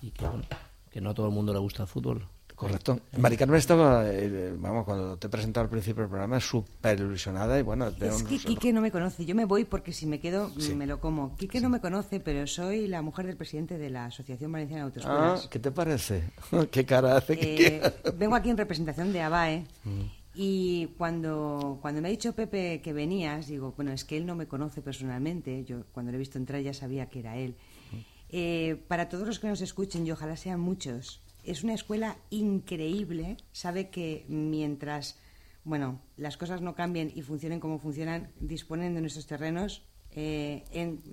y que, bueno, que no a todo el mundo le gusta el fútbol. Correcto. Mari Carmen estaba, eh, vamos, cuando te presentado al principio del programa, súper ilusionada y bueno... Es que Quique no me conoce, yo me voy porque si me quedo me lo como. Quique no me conoce, pero soy la mujer del presidente de la Asociación Valenciana de Autoescuelas. Ah, ¿qué te parece? ¿Qué cara hace? Eh, vengo aquí en representación de ABAE mm. y cuando, cuando me ha dicho Pepe que venías, digo, bueno, es que él no me conoce personalmente, yo cuando lo he visto entrar ya sabía que era él. Mm. Eh, para todos los que nos escuchen, y ojalá sean muchos, es una escuela increíble, sabe que mientras bueno, las cosas no cambien y funcionen como funcionan, disponen de nuestros terrenos, eh,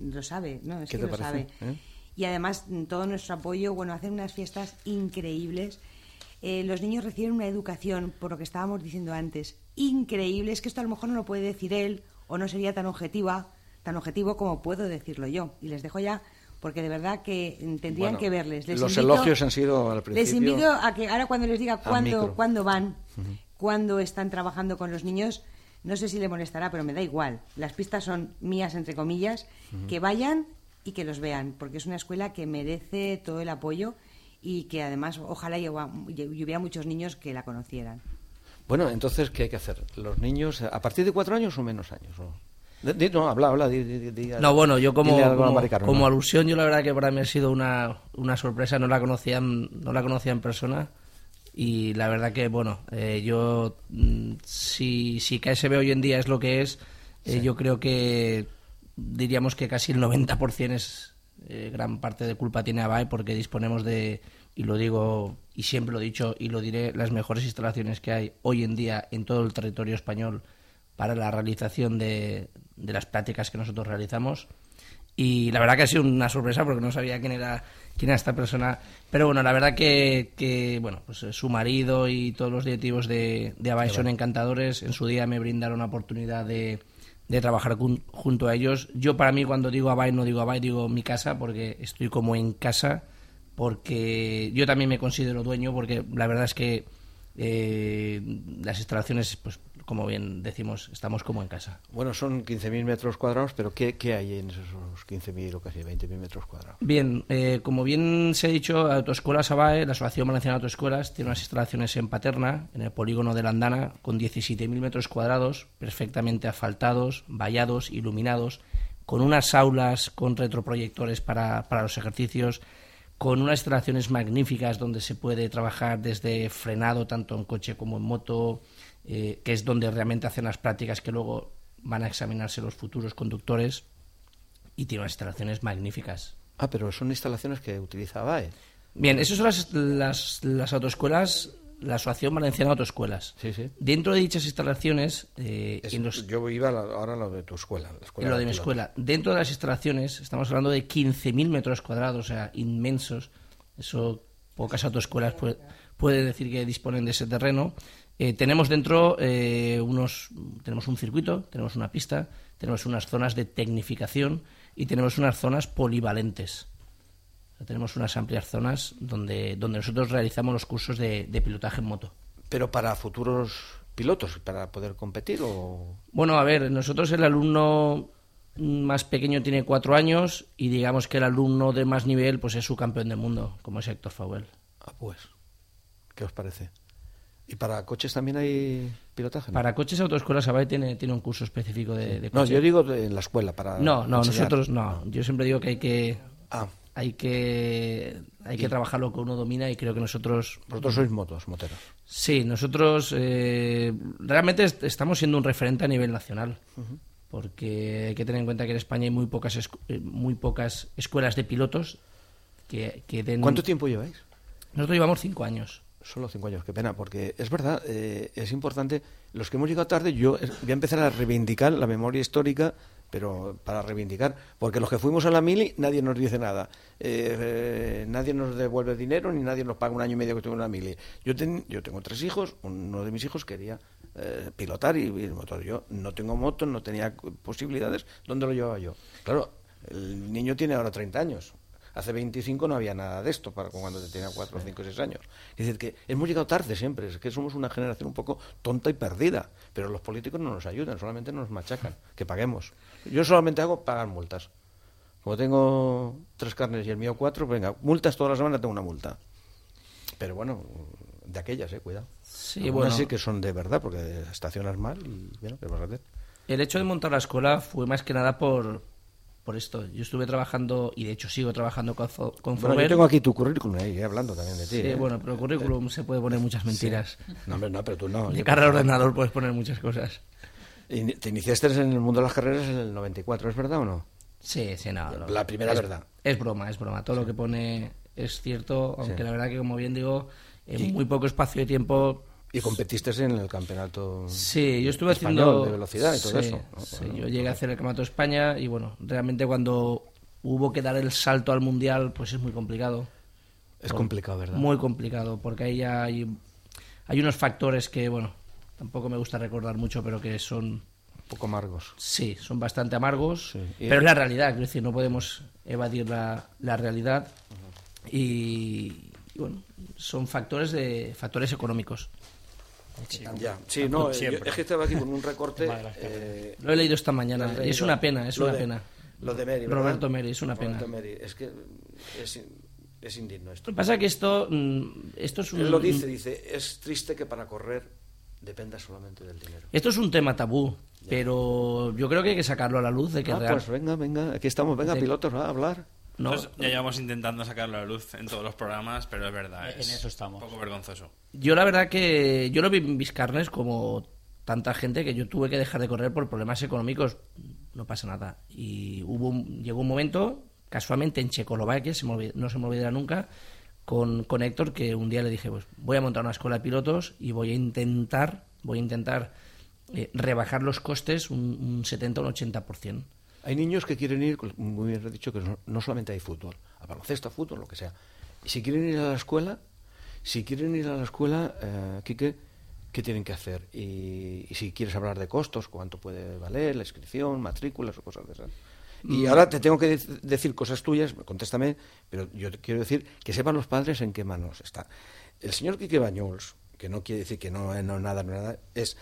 lo sabe, ¿no? Es que lo sabe. ¿Eh? Y además todo nuestro apoyo, bueno, hacen unas fiestas increíbles. Eh, los niños reciben una educación, por lo que estábamos diciendo antes, increíble. Es que esto a lo mejor no lo puede decir él o no sería tan objetiva, tan objetivo como puedo decirlo yo. Y les dejo ya porque de verdad que tendrían que verles. los elogios han sido al principio. Les invito a que ahora cuando les diga cuándo, cuándo van, cuándo están trabajando con los niños, no sé si le molestará, pero me da igual. Las pistas son mías, entre comillas, que vayan y que los vean, porque es una escuela que merece todo el apoyo y que además ojalá hubiera muchos niños que la conocieran. Bueno, entonces, ¿qué hay que hacer? ¿Los niños a partir de cuatro años o menos años? no, habla, habla. no, bueno, yo como, como, alusión, yo la verdad que para mí ha sido una, una sorpresa, no la, conocía, no la conocía en persona y la verdad que, bueno, eh, yo, mm, si, si KSB hoy en día es lo que es, eh, yo creo que diríamos que casi el 90% es eh, gran parte de culpa tiene ABAE porque disponemos de, y lo digo y siempre lo he dicho y lo diré, las mejores instalaciones que hay hoy en día en todo el territorio español para la realización de, de las prácticas que nosotros realizamos. Y la verdad que ha sido una sorpresa porque no sabía quién era quién era esta persona. Pero bueno, la verdad que, que bueno, pues eh, su marido y todos los directivos de, de son encantadores. En su día me brindaron la oportunidad de, de trabajar junto a ellos. Yo para mí cuando digo Abay no digo Abay, digo mi casa porque estoy como en casa, porque yo también me considero dueño porque la verdad es que eh, las instalaciones pues como bien decimos, estamos como en casa. Bueno, son 15.000 metros cuadrados, pero ¿qué, ¿qué, hay en esos 15.000 o casi 20.000 metros cuadrados? Bien, eh, como bien se ha dicho, Autoescuelas ABAE, la Asociación Valenciana de Autoescuelas, tiene unas instalaciones en Paterna, en el polígono de la Andana, con 17.000 metros cuadrados, perfectamente asfaltados, vallados, iluminados, con unas aulas con retroproyectores para, para los ejercicios, con unas instalaciones magníficas donde se puede trabajar desde frenado tanto en coche como en moto, eh, que es donde realmente hacen las prácticas que luego van a examinarse los futuros conductores y tiene unas instalaciones magníficas. Ah, pero son instalaciones que utilizaba ¿eh? Bien, esas son las, las, las autoescuelas la Asociación Valenciana de Autoescuelas. Sí, sí. Dentro de dichas instalaciones... Eh, yo iba ahora a lo de tu escuela. en lo de, mi escuela. Dentro de las instalaciones estamos hablando de 15.000 metros cuadrados, o sea, inmensos. Eso pocas autoescuelas pueden puede decir que disponen de ese terreno. Eh, tenemos dentro eh, unos, tenemos un circuito, tenemos una pista, tenemos unas zonas de tecnificación y tenemos unas zonas polivalentes. tenemos unas amplias zonas donde, donde nosotros realizamos los cursos de, pilotaje en moto. Pero para futuros pilotos, para poder competir o... Bueno, a ver, nosotros el alumno más pequeño tiene cuatro años y digamos que el alumno de más nivel pues es su campeón del mundo, como es Héctor Fauel. Ah, pues. ¿Qué os parece? ¿Y para coches también hay pilotaje? Para coches, Autoescuela Sabay tiene, tiene un curso específico de, coche. No, yo digo en la escuela. para No, no, nosotros no. Yo siempre digo que hay que. Ah. Hay que, hay que trabajar lo que uno domina y creo que nosotros... Vosotros sois motos, moteros. Sí, nosotros eh, realmente estamos siendo un referente a nivel nacional. Porque hay que tener en cuenta que en España hay muy pocas, eh, muy pocas escuelas de pilotos que, que den... ¿Cuánto tiempo lleváis? Nosotros llevamos cinco años. Solo cinco años, qué pena, porque es verdad, eh, es importante. Los que hemos llegado tarde, yo voy a empezar a reivindicar la memoria histórica, pero para reivindicar, porque los que fuimos a la mili, nadie nos dice nada. Eh, eh, nadie nos devuelve dinero, ni nadie nos paga un año y medio que tengo en la mili. Yo, yo tengo tres hijos, uno de mis hijos quería pilotar y, y motor. Yo no tengo moto, no tenía posibilidades, ¿dónde lo llevaba yo? Claro, el niño tiene ahora 30 años Hace 25 no había nada de esto para cuando te tenía 4, 5, 6 años. Es decir, que hemos llegado tarde siempre, es que somos una generación un poco tonta y perdida, pero los políticos no nos ayudan, solamente nos machacan, que paguemos. Yo solamente hago pagar multas. Como tengo tres carnes y el mío cuatro, venga, multas toda la semana tengo una multa. Pero bueno, de aquellas, eh, cuidado. Sí, bueno. sí que son de verdad, porque estacionas mal y bueno, ¿qué vas a hacer? El hecho de montar la escuela fue más que nada por, por esto. Yo estuve trabajando, y de hecho sigo trabajando con, con bueno, yo tengo aquí tu currículum ahí, eh, hablando también de ti. Sí, ¿eh? bueno, pero el currículum se puede poner muchas mentiras. No, hombre, no, pero tú no. De cara al ordenador puedes poner muchas cosas. Y te iniciaste en el mundo de las carreras en el 94, ¿es verdad o no? Sí, sí, no. La primera verdad. Es broma, es broma. Todo lo que pone es cierto, aunque la verdad que, como bien digo, en muy poco espacio de tiempo y competiste en el campeonato. Sí, yo estuve haciendo de velocidad y todo eso. Sí, yo llegué a hacer el campeonato de España y bueno, realmente cuando hubo que dar el salto al mundial, pues es muy complicado. Es complicado, ¿verdad? Muy complicado, porque ahí hay, hay unos factores que, bueno, tampoco me gusta recordar mucho, pero que son un poco amargos. Sí, son bastante amargos, pero es la realidad, es decir, no podemos evadir la, la realidad y, y, bueno, son factores de factores económicos. Sí, ya. sí no, es que estaba aquí con un recorte. eh, lo he leído esta mañana y es una pena, es una pena. Lo de Mary, Roberto Meri, es una Roberto pena. Meri. Es que es, es indigno esto. Lo que pasa es que esto, mm, esto es un... Él lo dice, dice, es triste que para correr dependa solamente del dinero. Esto es un tema tabú, pero yo creo que hay que sacarlo a la luz de que ah, pues venga, venga, aquí estamos, venga, pilotos, a hablar. No, ya llevamos intentando sacarlo a la luz en todos los programas, pero es verdad. Es en eso estamos. Un poco vergonzoso. Yo la verdad que yo lo vi en mis carnes como tanta gente que yo tuve que dejar de correr por problemas económicos. No pasa nada. Y hubo llegó un momento, casualmente en Checoslovaquia, no se me olvidará nunca, con, con Héctor, que un día le dije, pues voy a montar una escuela de pilotos y voy a intentar, voy a intentar eh, rebajar los costes un, un 70 o un 80%. Hay niños que quieren ir, muy bien dicho, que no, solamente hay fútbol, a baloncesto, a fútbol, lo que sea. Y si quieren ir a la escuela, si quieren ir a la escuela, eh, Quique, ¿qué tienen que hacer? Y, si quieres hablar de costos, cuánto puede valer la inscripción, matrículas o cosas de esas. Y mm. ahora te tengo que decir cosas tuyas, contéstame, pero yo quiero decir que sepan los padres en qué manos está. El señor Quique Bañols, que no quiere decir que no, no nada, no nada, es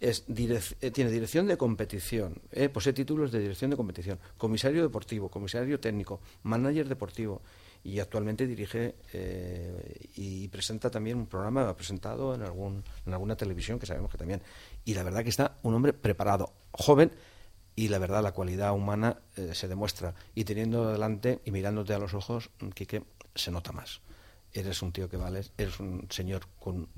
es eh, tiene dirección de competición, eh, posee títulos de dirección de competición, comisario deportivo, comisario técnico, manager deportivo y actualmente dirige eh, y presenta también un programa ha presentado en algún en alguna televisión que sabemos que también y la verdad que está un hombre preparado, joven y la verdad la cualidad humana se demuestra y teniendo delante y mirándote a los ojos, que se nota más. Eres un tío que vales, eres un señor con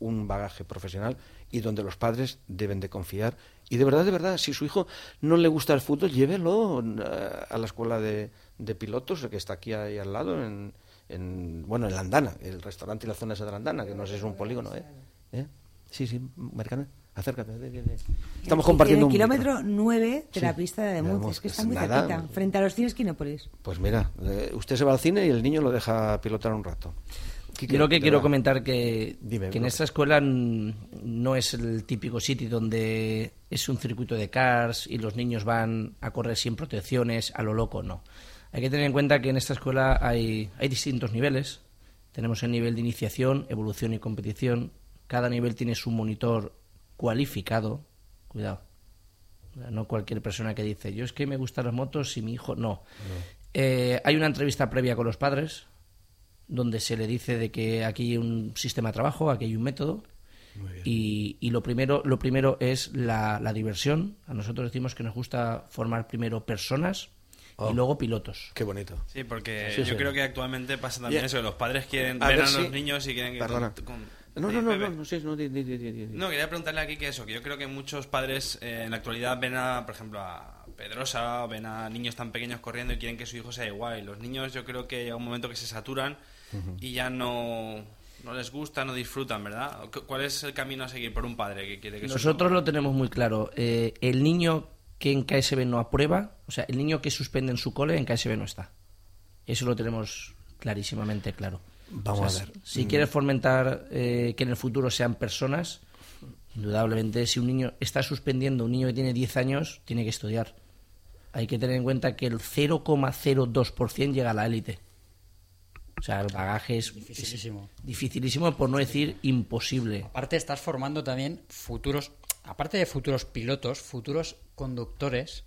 un bagaje profesional y donde los padres deben de confiar. Y de verdad, de verdad, si su hijo no le gusta el fútbol, llévelo eh, a la escuela de, de pilotos que está aquí ahí al lado, en, en, bueno, en la Andana, el restaurante y la zona esa de la Andana, que no sé, es un polígono, ¿eh? ¿Eh? Sí, sí, Mercana. Acércate. Estamos compartiendo en el kilómetro 9 de la pista de Muz, es que está muy cerquita, frente a los cines Quinópolis. Pues mira, eh, usted se va al cine y el niño lo deja pilotar un rato. Creo que quiero comentar que, que en esta escuela no es el típico sitio donde es un circuito de cars y los niños van a correr sin protecciones, a lo loco, no. Hay que tener en cuenta que en esta escuela hay, hay distintos niveles. Tenemos el nivel de iniciación, evolución y competición. Cada nivel tiene su monitor cualificado. Cuidado. No cualquier persona que dice, yo es que me gustan las motos y mi hijo no. Eh, hay una entrevista previa con los padres donde se le dice de que aquí hay un sistema de trabajo, aquí hay un método. Y, y, lo primero lo primero es la, la, diversión. A nosotros decimos que nos gusta formar primero personas y oh. luego pilotos. Qué bonito. Sí, porque yo creo que actualmente pasa también eso, los padres quieren ver, a los niños y quieren que... Perdona. no, no, no, no, no, sí, no, no, quería preguntarle aquí que eso, que yo creo que muchos padres eh, en la actualidad ven a, por ejemplo, a Pedrosa, ven a niños tan pequeños corriendo y quieren que su hijo sea igual. Y los niños yo creo que llega un momento que se saturan y ya no, no les gusta, no disfrutan, ¿verdad? ¿Cuál es el camino a seguir por un padre que quiere que Nosotros lo tenemos muy claro. Eh, el niño que en KSB no aprueba, o sea, el niño que suspende en su cole, en KSB no está. Eso lo tenemos clarísimamente claro. Vamos a ver. Si quieres fomentar eh, que en el futuro sean personas, indudablemente, si un niño está suspendiendo, un niño que tiene 10 años, tiene que estudiar. Hay que tener en cuenta que el 0,02% llega a la élite. Sea, el bagaje es dificilísimo. dificilísimo por no decir imposible. Aparte estás formando también futuros, aparte de futuros pilotos, futuros conductores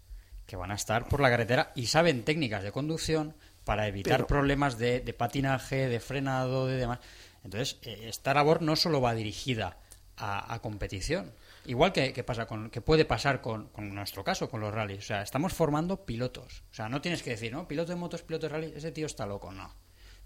que van a estar por la carretera y saben técnicas de conducción para evitar problemas de, patinaje, de frenado, de demás. Entonces, eh, esta labor no solo va dirigida a, competición, igual que, pasa con, que puede pasar con, con, nuestro caso, con los rallies. O sea, estamos formando pilotos. O sea, no tienes que decir, no, piloto de motos, piloto de rally, ese tío está loco, no.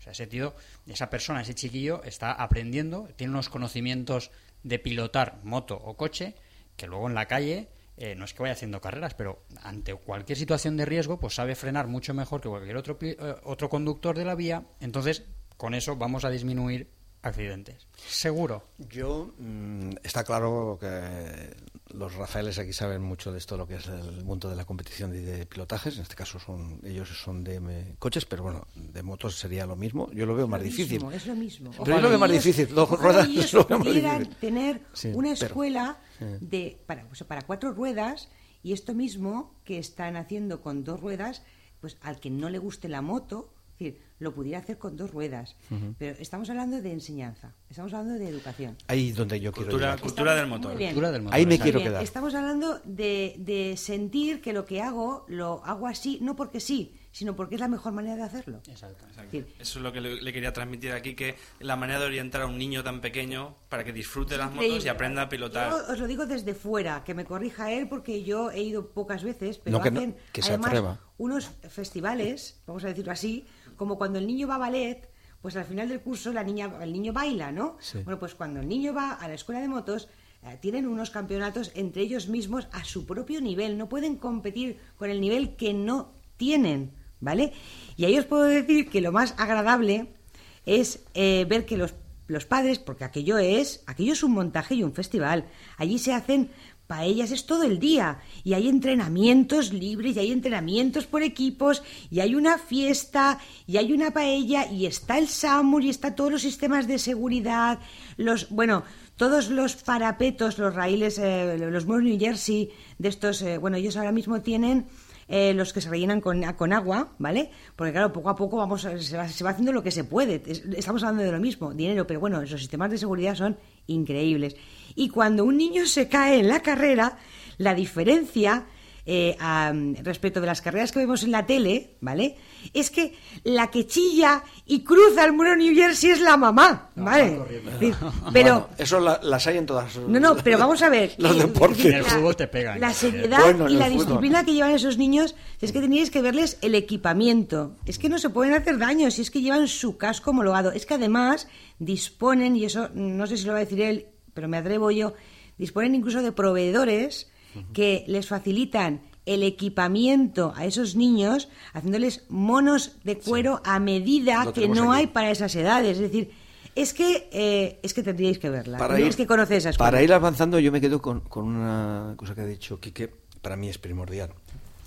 O sea, ese tío, esa persona, ese chiquillo está aprendiendo, tiene unos conocimientos de pilotar moto o coche que luego en la calle eh, no es que vaya haciendo carreras, pero ante cualquier situación de riesgo, pues sabe frenar mucho mejor que cualquier otro, eh, otro conductor de la vía. Entonces, con eso vamos a disminuir accidentes. Seguro. Yo, mm, está claro que los Rafaeles aquí saben mucho de esto, lo que es el mundo de la competición y de pilotajes. En este caso son ellos son de coches, pero bueno, de motos sería lo mismo. Yo lo veo más difícil. es lo mismo. Pero yo lo veo más difícil. Los ruedas lo veo más difícil. tener una escuela de para, pues, para cuatro ruedas y esto mismo que están haciendo con dos ruedas, pues al que no le guste la moto, decir, lo pudiera hacer con dos ruedas. Pero estamos hablando de enseñanza, estamos hablando de educación. Ahí donde yo quiero cultura, cultura del motor. Cultura del motor. Ahí me quiero quedar. Estamos hablando de, de sentir que lo que hago lo hago así, no porque sí, sino porque es la mejor manera de hacerlo. Exacto. Eso es lo que le, quería transmitir aquí, que la manera de orientar a un niño tan pequeño para que disfrute las motos y aprenda a pilotar. Yo os lo digo desde fuera, que me corrija él, porque yo he ido pocas veces, pero hacen además unos festivales, vamos a decirlo así, como cuando el niño va a ballet, pues al final del curso la niña, el niño baila, ¿no? Bueno, pues cuando el niño va a la escuela de motos, eh, tienen unos campeonatos entre ellos mismos a su propio nivel, no pueden competir con el nivel que no tienen. ¿vale? Y ahí os puedo decir que lo más agradable es eh, ver que los, los padres, porque aquello es, aquello es un montaje y un festival, allí se hacen paellas es todo el día. Y hay entrenamientos libres y hay entrenamientos por equipos y hay una fiesta y hay una paella y está el SAMUR y está todos los sistemas de seguridad, los bueno, todos los parapetos, los raíles, eh, los muros New Jersey de estos, eh, bueno, ellos ahora mismo tienen eh, los que se rellenan con, con, agua, ¿vale? Porque claro, poco a poco vamos se, va, se va haciendo lo que se puede. Estamos hablando de lo mismo, dinero, pero bueno, los sistemas de seguridad son increíbles. Y cuando un niño se cae en la carrera, la diferencia eh, respecto de las carreras que vemos en la tele, ¿vale? Es que la que chilla y cruza el muro New Jersey es la mamá, ¿vale? pero eso las hay en todas. No, no, pero vamos a ver. los deportes. En el fútbol te pegan. La seriedad y la disciplina que llevan esos niños es que teníais que verles el equipamiento. Es que no se pueden hacer daños, si es que llevan su casco homologado. Es que además disponen, y eso no sé si lo va a decir él, pero me atrevo yo, disponen incluso de proveedores que les facilitan el equipamiento a esos niños, haciéndoles monos de cuero a medida que no hay para esas edades. Es decir, es que eh, es que tendríais que verla. Para ir, que conoces esas Para ir avanzando, yo me quedo con, una cosa que ha dicho Quique, para mí es primordial.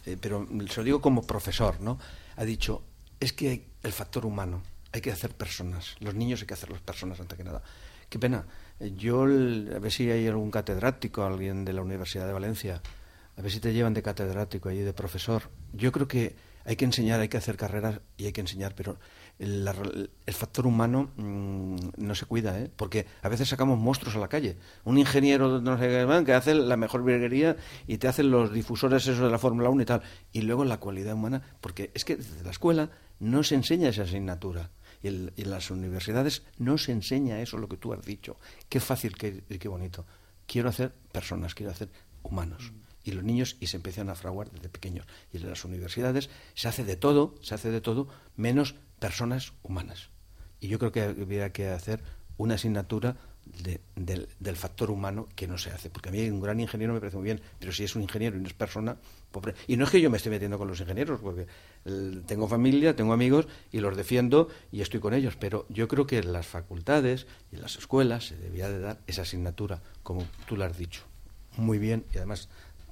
Eh, pero se lo digo como profesor, ¿no? Ha dicho, es que el factor humano, hay que hacer personas. Los niños hay que hacerlos personas antes que nada. Qué pena yo, a ver si hay algún catedrático, alguien de la Universidad de Valencia, a ver si te llevan de catedrático allí, de profesor. Yo creo que hay que enseñar, hay que hacer carreras y hay que enseñar, pero el, factor humano mm, no se cuida, ¿eh? porque a veces sacamos monstruos a la calle. Un ingeniero no sé qué, que hace la mejor virguería y te hacen los difusores esos de la Fórmula 1 y tal. Y luego la cualidad humana, porque es que desde la escuela no se enseña esa asignatura. Y, en las universidades no se enseña eso, lo que tú has dicho. Qué fácil qué, y qué bonito. Quiero hacer personas, quiero hacer humanos. Y los niños, y se empiezan a fraguar desde pequeños. Y en las universidades se hace de todo, se hace de todo, menos personas humanas. Y yo creo que habría que hacer una asignatura del, factor humano que no se hace. Porque a mí un gran ingeniero me parece muy bien, pero si es un ingeniero y no es persona, pobre. Y no es que yo me esté metiendo con los ingenieros, porque tengo familia, tengo amigos y los defiendo y estoy con ellos, pero yo creo que en las facultades y en las escuelas se debía de dar esa asignatura, como tú lo has dicho. Muy bien, y además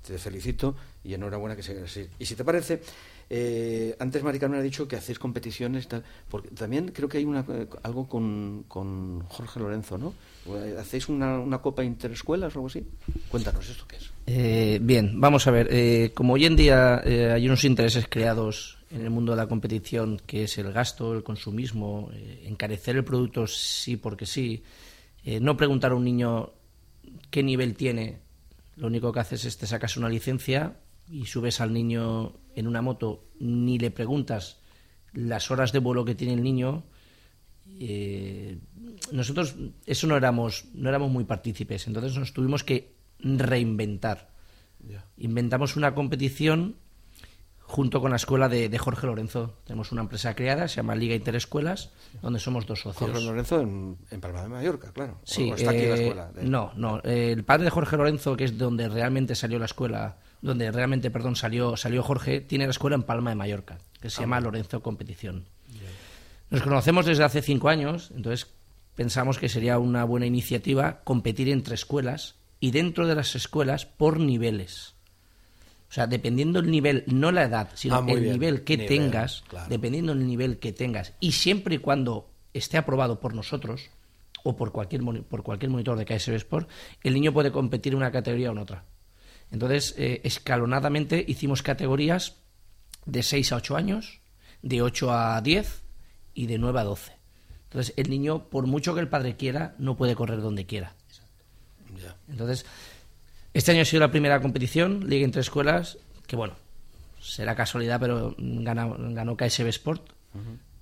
te felicito y enhorabuena que sigas así. Y si te parece, eh, antes Mari Carmen ha dicho que hacéis competiciones, porque también creo que hay una, algo con, Jorge Lorenzo, ¿no? ¿Hacéis una, copa interescuelas o algo así? Cuéntanos, ¿esto qué es? Eh, bien, vamos a ver. Eh, como hoy en día eh, hay unos intereses creados en el mundo de la competición, que es el gasto, el consumismo, encarecer el producto sí porque sí, no preguntar a un niño qué nivel tiene, lo único que haces es te sacas una licencia y subes al niño en una moto, ni le preguntas las horas de vuelo que tiene el niño, eh, nosotros eso no éramos, no éramos muy partícipes, entonces nos tuvimos que reinventar. Inventamos una competición junto con la escuela de, Jorge Lorenzo. Tenemos una empresa creada, se llama Liga Interescuelas, donde somos dos socios. Jorge Lorenzo en, Palma de Mallorca, claro. Sí, está aquí la eh, escuela. No, no. el padre de Jorge Lorenzo, que es donde realmente salió la escuela, donde realmente, perdón, salió, salió Jorge, tiene la escuela en Palma de Mallorca, que se ah, llama Lorenzo Competición. Nos conocemos desde hace cinco años, entonces pensamos que sería una buena iniciativa competir entre escuelas y dentro de las escuelas por niveles. O sea, dependiendo el nivel, no la edad, sino ah, el nivel que tengas, dependiendo del nivel que tengas, y siempre y cuando esté aprobado por nosotros o por cualquier, por cualquier monitor de KSB Sport, el niño puede competir en una categoría o en otra. Entonces, eh, escalonadamente hicimos categorías de 6 a 8 años, de 8 a 10 y de 9 a 12. Entonces, el niño, por mucho que el padre quiera, no puede correr donde quiera. Entonces, este año ha sido la primera competición, Liga entre Escuelas, que bueno, será casualidad, pero ganó, ganó KSB Sport.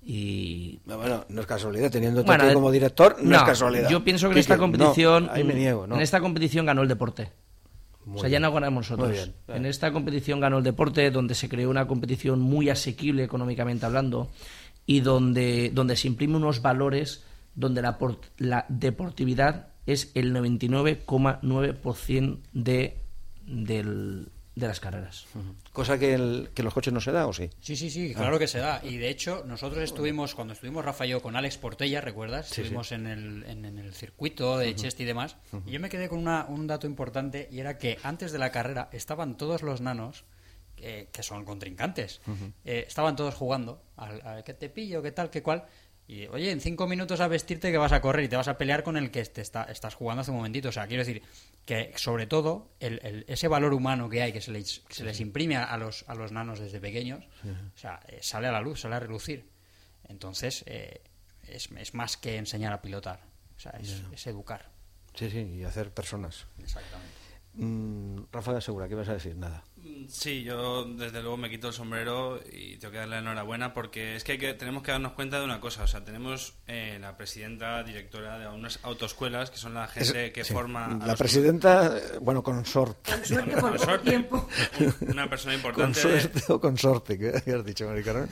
Y... bueno, no es casualidad, teniendo bueno, como director, no, es casualidad. Yo pienso que en esta competición. ahí me niego, En esta competición ganó el deporte. O sea, ya no ganamos nosotros. En esta competición ganó el deporte, donde se creó una competición muy asequible económicamente hablando y donde, donde se imprime unos valores donde la, la deportividad es el 99,9% de, del, de las carreras. Cosa que, el, que los coches no se da, ¿o sí? Sí, sí, sí, claro que se da. Y de hecho, nosotros estuvimos, cuando estuvimos Rafa y yo con Alex Portella, ¿recuerdas? estuvimos En, el, en, el circuito de Chest y demás. Y yo me quedé con una, un dato importante y era que antes de la carrera estaban todos los nanos que son contrincantes. Eh, estaban todos jugando al, que te pillo, qué tal, qué cual. Y oye, en cinco minutos a vestirte que vas a correr y te vas a pelear con el que te está, estás jugando hace un momentito. O sea, quiero decir que sobre todo el, ese valor humano que hay, que se les, se les imprime a los, a los nanos desde pequeños, o sea, eh, sale a la luz, sale a relucir. Entonces, eh, es, es, más que enseñar a pilotar, o sea, es, es educar. Sí, sí, y hacer personas. Exactamente. Mm, Rafa de Segura, ¿qué vas a decir? Nada. Sí, yo desde luego me quito el sombrero y tengo que darle la enhorabuena porque es que, tenemos que darnos cuenta de una cosa. O sea, tenemos eh, la presidenta, directora de unas autoescuelas que son la gente que forma. la presidenta, bueno, consorte. tiempo. Una persona importante. Consorte o consorte, ¿qué has dicho, Maricarón?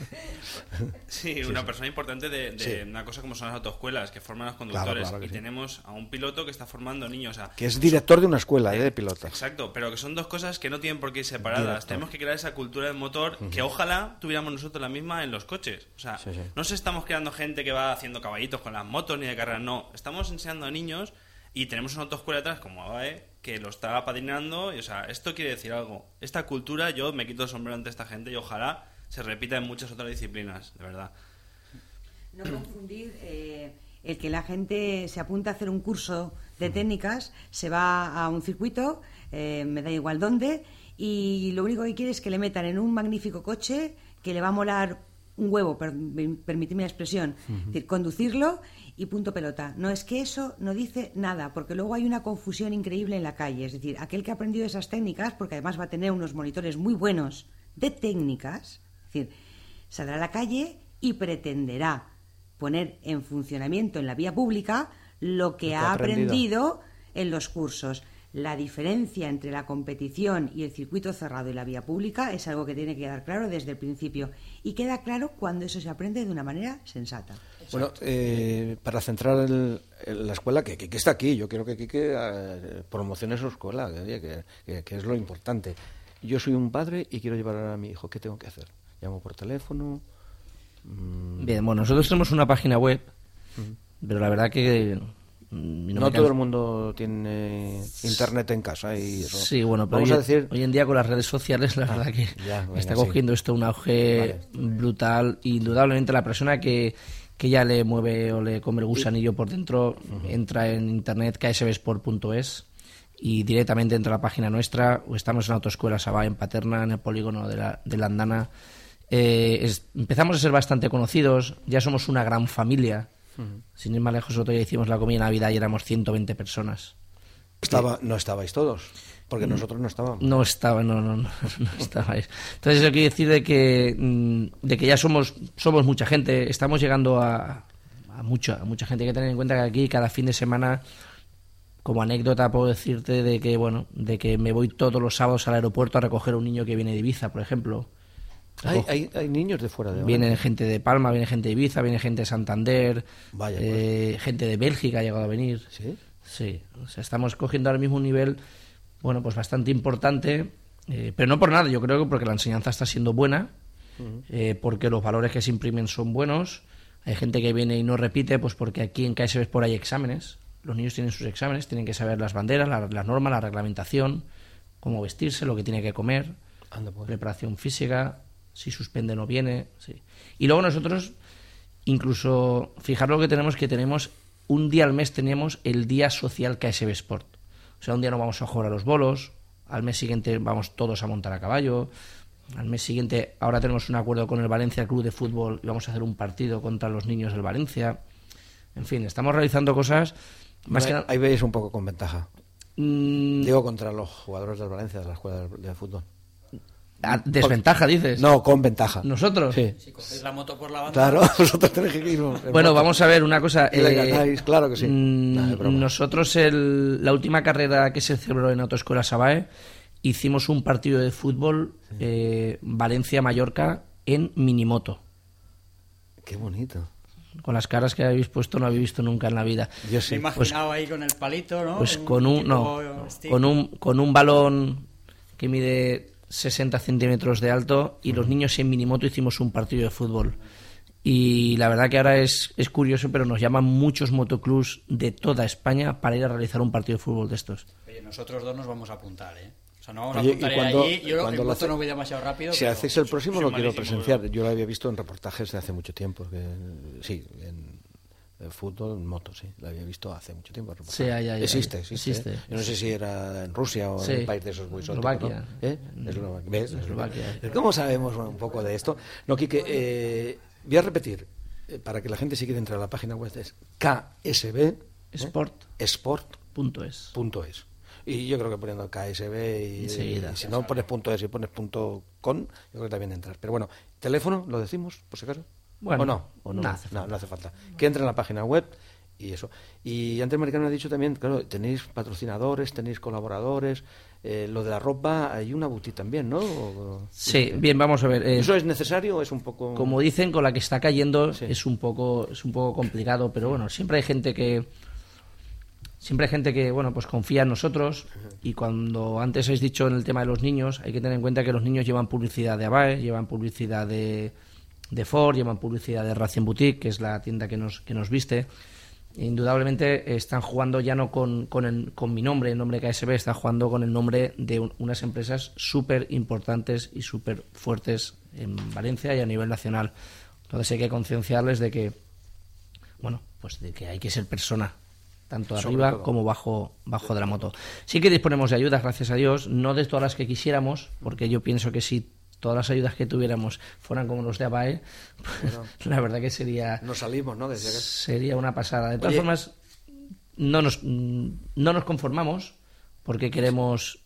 Sí, una persona importante de, una cosa como son las autoescuelas que forman a los conductores. y tenemos a un piloto que está formando niños. que es director de una escuela ¿eh? de pilotos. Exacto, pero que son dos cosas que no tienen por qué irse separadas. Tenemos que crear esa cultura del motor que ojalá tuviéramos nosotros la misma en los coches. O sea, no se estamos creando gente que va haciendo caballitos con las motos ni de carrera, no. Estamos enseñando a niños y tenemos una autoescuela atrás como ABAE que lo está apadrinando. Y, o sea, esto quiere decir algo. Esta cultura, yo me quito el sombrero ante esta gente y ojalá se repita en muchas otras disciplinas, de verdad. No confundir eh, el que la gente se apunta a hacer un curso de técnicas, se va a un circuito, eh, me da igual dónde, y lo único que quiere es que le metan en un magnífico coche que le va a molar un huevo, per, permitidme la expresión, decir, conducirlo y punto pelota. No es que eso no dice nada, porque luego hay una confusión increíble en la calle. Es decir, aquel que ha aprendido esas técnicas, porque además va a tener unos monitores muy buenos de técnicas, es decir, saldrá a la calle y pretenderá poner en funcionamiento en la vía pública lo que, ha aprendido en los cursos la diferencia entre la competición y el circuito cerrado y la vía pública es algo que tiene que quedar claro desde el principio y queda claro cuando eso se aprende de una manera sensata. Bueno, eh, para centrar la escuela, que Kike está aquí, yo quiero que Kike eh, promocione su escuela, que, es lo importante. Yo soy un padre y quiero llevar a mi hijo, ¿qué tengo que hacer? ¿Llamo por teléfono? Mm. Bien, bueno, nosotros tenemos una página web, pero la verdad que no, todo el mundo tiene internet en casa y eso. Sí, bueno, pero hoy, a decir... hoy en día con las redes sociales la ah, verdad que está cogiendo esto un auge brutal. Indudablemente la persona que, que ya le mueve o le come el gusanillo por dentro entra en internet ksbsport.es y directamente entra a la página nuestra o estamos en Autoescuela Sabá en Paterna, en el polígono de la, de la Andana. Eh, empezamos a ser bastante conocidos, ya somos una gran familia sin ir más lejos, otro día hicimos la comida de Navidad y éramos 120 personas. Estaba, no estabais todos, porque nosotros no estábamos. No estaba, no, no, no, estabais. Entonces eso quiere decir de que, mm, de que ya somos, somos mucha gente, estamos llegando a, a, mucha, a mucha gente. Hay que tener en cuenta que aquí cada fin de semana como anécdota puedo decirte de que bueno de que me voy todos los sábados al aeropuerto a recoger a un niño que viene de Ibiza por ejemplo hay, hay, niños de fuera de Viene gente de Palma, viene gente de Ibiza, viene gente de Santander, Vaya, eh, pues. gente de Bélgica ha llegado a venir. ¿Sí? Sí, o sea, estamos cogiendo ahora mismo un nivel, bueno, pues bastante importante, eh, pero no por nada, yo creo que porque la enseñanza está siendo buena, eh, porque los valores que se imprimen son buenos, hay gente que viene y no repite, pues porque aquí en KSB por hay exámenes, los niños tienen sus exámenes, tienen que saber las banderas, las normas, la reglamentación, cómo vestirse, lo que tiene que comer, pues. preparación física, si suspende no viene. Sí. Y luego nosotros, incluso, fijar lo que tenemos, que tenemos un día al mes tenemos el día social KSB Sport. O sea, un día no vamos a jugar a los bolos, al mes siguiente vamos todos a montar a caballo, al mes siguiente ahora tenemos un acuerdo con el Valencia Club de Fútbol y vamos a hacer un partido contra los niños del Valencia. En fin, estamos realizando cosas más que Ahí veis un poco con ventaja. Mm. Digo contra los jugadores del Valencia de la escuela de fútbol. Ah, desventaja, dices. No, con ventaja. ¿Nosotros? Sí. Si cogéis la moto por la banda. Claro, vosotros tenéis que ir. Bueno, vamos a ver una cosa. Eh, claro que sí. Mm, nosotros, el, la última carrera que se celebró en Autoescuela Sabae, hicimos un partido de fútbol eh, Valencia-Mallorca en minimoto. Qué bonito. Con las caras que habéis puesto no habéis visto nunca en la vida. Yo sí. Me pues, ahí con el palito, ¿no? Pues con un, no, con un, con un balón que mide 60 centímetros de alto y los niños en minimoto hicimos un partido de fútbol. Y la verdad que ahora es, es curioso, pero nos llaman muchos motoclubs de toda España para ir a realizar un partido de fútbol de estos. Oye, nosotros dos nos vamos a apuntar, ¿eh? O sea, no vamos a apuntar cuando, allí. Yo cuando lo no voy demasiado rápido. Si hacéis el próximo, lo quiero presenciar. Yo lo había visto en reportajes de hace mucho tiempo. Que, sí, en, fútbol en moto, sí. Lo había visto hace mucho tiempo. Sí, ya, ya, existe, existe. ¿eh? Yo no sé si era en Rusia o en un país de esos muy Eslovaquia. ¿no? ¿Eh? Eslovaquia. ¿Ves? Eslovaquia. ¿Cómo sabemos un poco de esto? No, Quique, eh, voy a repetir, eh, para que la gente si quiere entrar a la página web, es KSB ¿eh? Sport. Sport.es. Punto es. Y yo creo que poniendo KSB y, si no pones punto .es y pones punto .com, yo creo que también entras. Pero bueno, teléfono, ¿lo decimos, por si acaso? Bueno, ¿O no? ¿O no? No, hace falta. Que entre en la página web y eso. Y antes Maricano ha dicho también, claro, tenéis patrocinadores, tenéis colaboradores, eh, lo de la ropa, hay una boutique también, ¿no? sí, bien, vamos a ver. Eh, ¿Eso es necesario o es un poco...? Como dicen, con la que está cayendo es, un poco, es un poco complicado, pero bueno, siempre hay gente que... Siempre hay gente que, bueno, pues confía en nosotros y cuando antes habéis dicho en el tema de los niños, hay que tener en cuenta que los niños llevan publicidad de ABAE, llevan publicidad de de Ford, llevan publicidad de Racing Boutique, que es la tienda que nos, que nos viste. Indudablemente están jugando ya no con, con, con mi nombre, el nombre KSB, están jugando con el nombre de unas empresas súper importantes y súper fuertes en Valencia y a nivel nacional. Entonces hay que concienciarles de que, bueno, pues de que hay que ser persona, tanto arriba como bajo, bajo de la moto. Sí que disponemos de ayudas, gracias a Dios, no de todas las que quisiéramos, porque yo pienso que si todas las ayudas que tuviéramos fueran como los de ABAE, la verdad que sería... No salimos, ¿no? Sería una pasada. De todas formas, no nos, no nos conformamos porque queremos,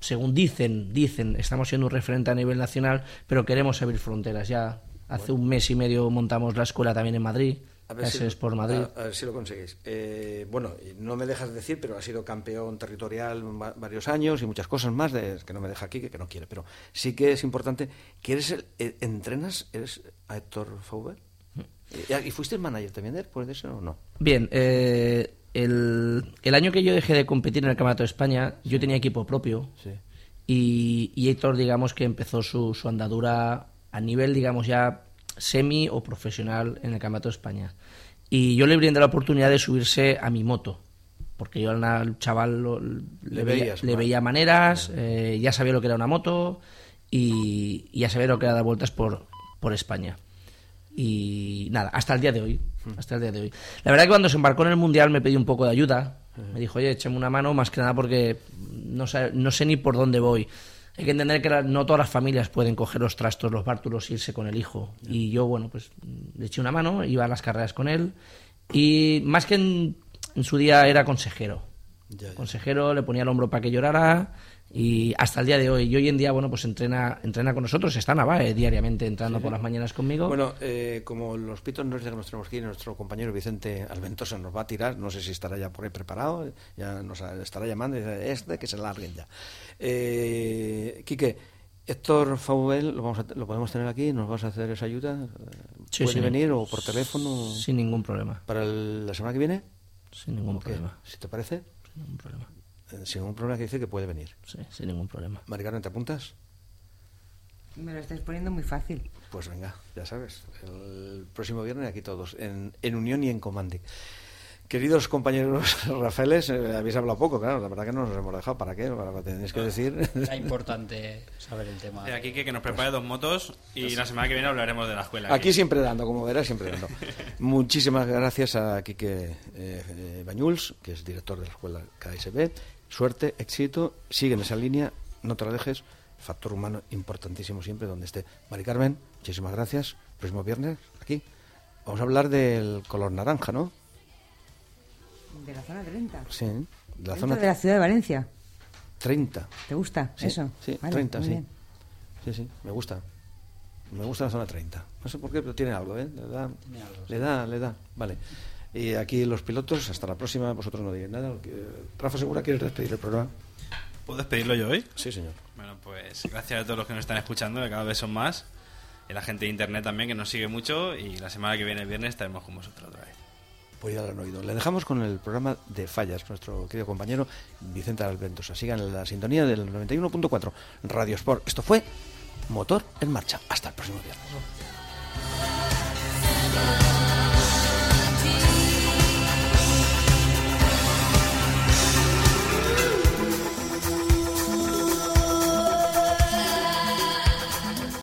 según dicen, dicen, estamos siendo un referente a nivel nacional, pero queremos abrir fronteras. Ya hace un mes y medio montamos la escuela también en Madrid a ver, si, por Madrid. A, ver si lo conseguís. Eh, bueno, no me dejas de decir, pero ha sido campeón territorial varios años y muchas cosas más de, que no me deja aquí, que, no quiere. Pero sí que es importante que eres el, eh, entrenas, eres a Héctor Fauber. ¿Y fuiste el manager también de él, puede ser o no? Bien, eh, el, el, año que yo dejé de competir en el Campeonato de España, yo tenía equipo propio. Sí. Y, y Héctor, digamos que empezó su, su andadura a nivel, digamos, ya semi o profesional en el Campeonato de España. y yo le brindé la oportunidad de subirse a mi moto porque yo al chaval le, veía, le veía maneras, eh, ya sabía lo que era una moto y, ya sabía lo que era dar vueltas por, por España. Y nada, hasta el día de hoy. Hmm. Hasta el día de hoy. La verdad que cuando se embarcó en el Mundial me pidió un poco de ayuda. Me dijo, oye, échame una mano, más que nada porque no sé, no sé ni por dónde voy. Hay que entender que no todas las familias pueden coger los trastos, los bártulos e irse con el hijo. Y yo, bueno, pues le eché una mano, iba a las carreras con él. Y más que en en su día era consejero. Consejero, le ponía el hombro para que llorara y hasta el día de hoy. Y hoy en día, bueno, pues entrena, entrena con nosotros, está Navae diariamente entrando por las mañanas conmigo. Bueno, eh, como los pitos nos que nos tenemos que ir, nuestro compañero Vicente Alventosa nos va a tirar, no sé si estará ya por ahí preparado, ya nos estará llamando y dice, este que se larguen ya. Eh, Quique, Héctor Faubel, ¿lo, vamos lo podemos tener aquí? ¿Nos vas a hacer esa ayuda? ¿Puede venir o por teléfono? Sin ningún problema. ¿Para la semana que viene? Sin ningún problema. ¿Si te parece? Sin ningún problema. Eh, sin ningún problema que dice que puede venir. Sí, sin ningún problema. Maricarmen, ¿te apuntas? Me lo estáis poniendo muy fácil. Pues venga, ya sabes. El próximo viernes aquí todos, en, en Unión y en Comandi. Queridos compañeros Rafaeles, eh, habéis hablado poco, claro, la verdad que no nos hemos dejado. ¿Para qué? Para, tenéis que decir. Es importante saber el tema. De aquí que, nos prepare dos motos y pues la semana que viene hablaremos de la escuela. Aquí, siempre dando, como verás, siempre dando. Muchísimas gracias a Quique eh, eh, Bañuls, que es director de la escuela KSB. Suerte, éxito, sigue en esa línea, no te la dejes. Factor humano importantísimo siempre donde esté. Mari Carmen, muchísimas gracias. Próximo viernes, aquí. Vamos a hablar del color naranja, ¿no? De la zona 30. Sí, de la zona de la ciudad de Valencia. 30. ¿Te gusta eso? Sí, 30, sí. Sí, sí, me gusta. Me gusta la zona 30. No sé por qué, pero tiene algo, ¿eh? Le da, le da, le da. Vale. Y aquí los pilotos, hasta la próxima, vosotros no digáis nada. Rafa Segura, ¿quieres despedir el programa? ¿Puedo despedirlo yo hoy? Sí, señor. Bueno, pues gracias a todos los que nos están escuchando, que cada vez son más. Y la gente de internet también, que nos sigue mucho. Y la semana que viene, el viernes, estaremos con vosotros otra vez pues ya lo han oído. Le dejamos con el programa de fallas, nuestro querido compañero Vicente Alventosa. Sigan en la sintonía del 91.4 Radio Sport. Esto fue Motor en Marcha. Hasta el próximo viernes.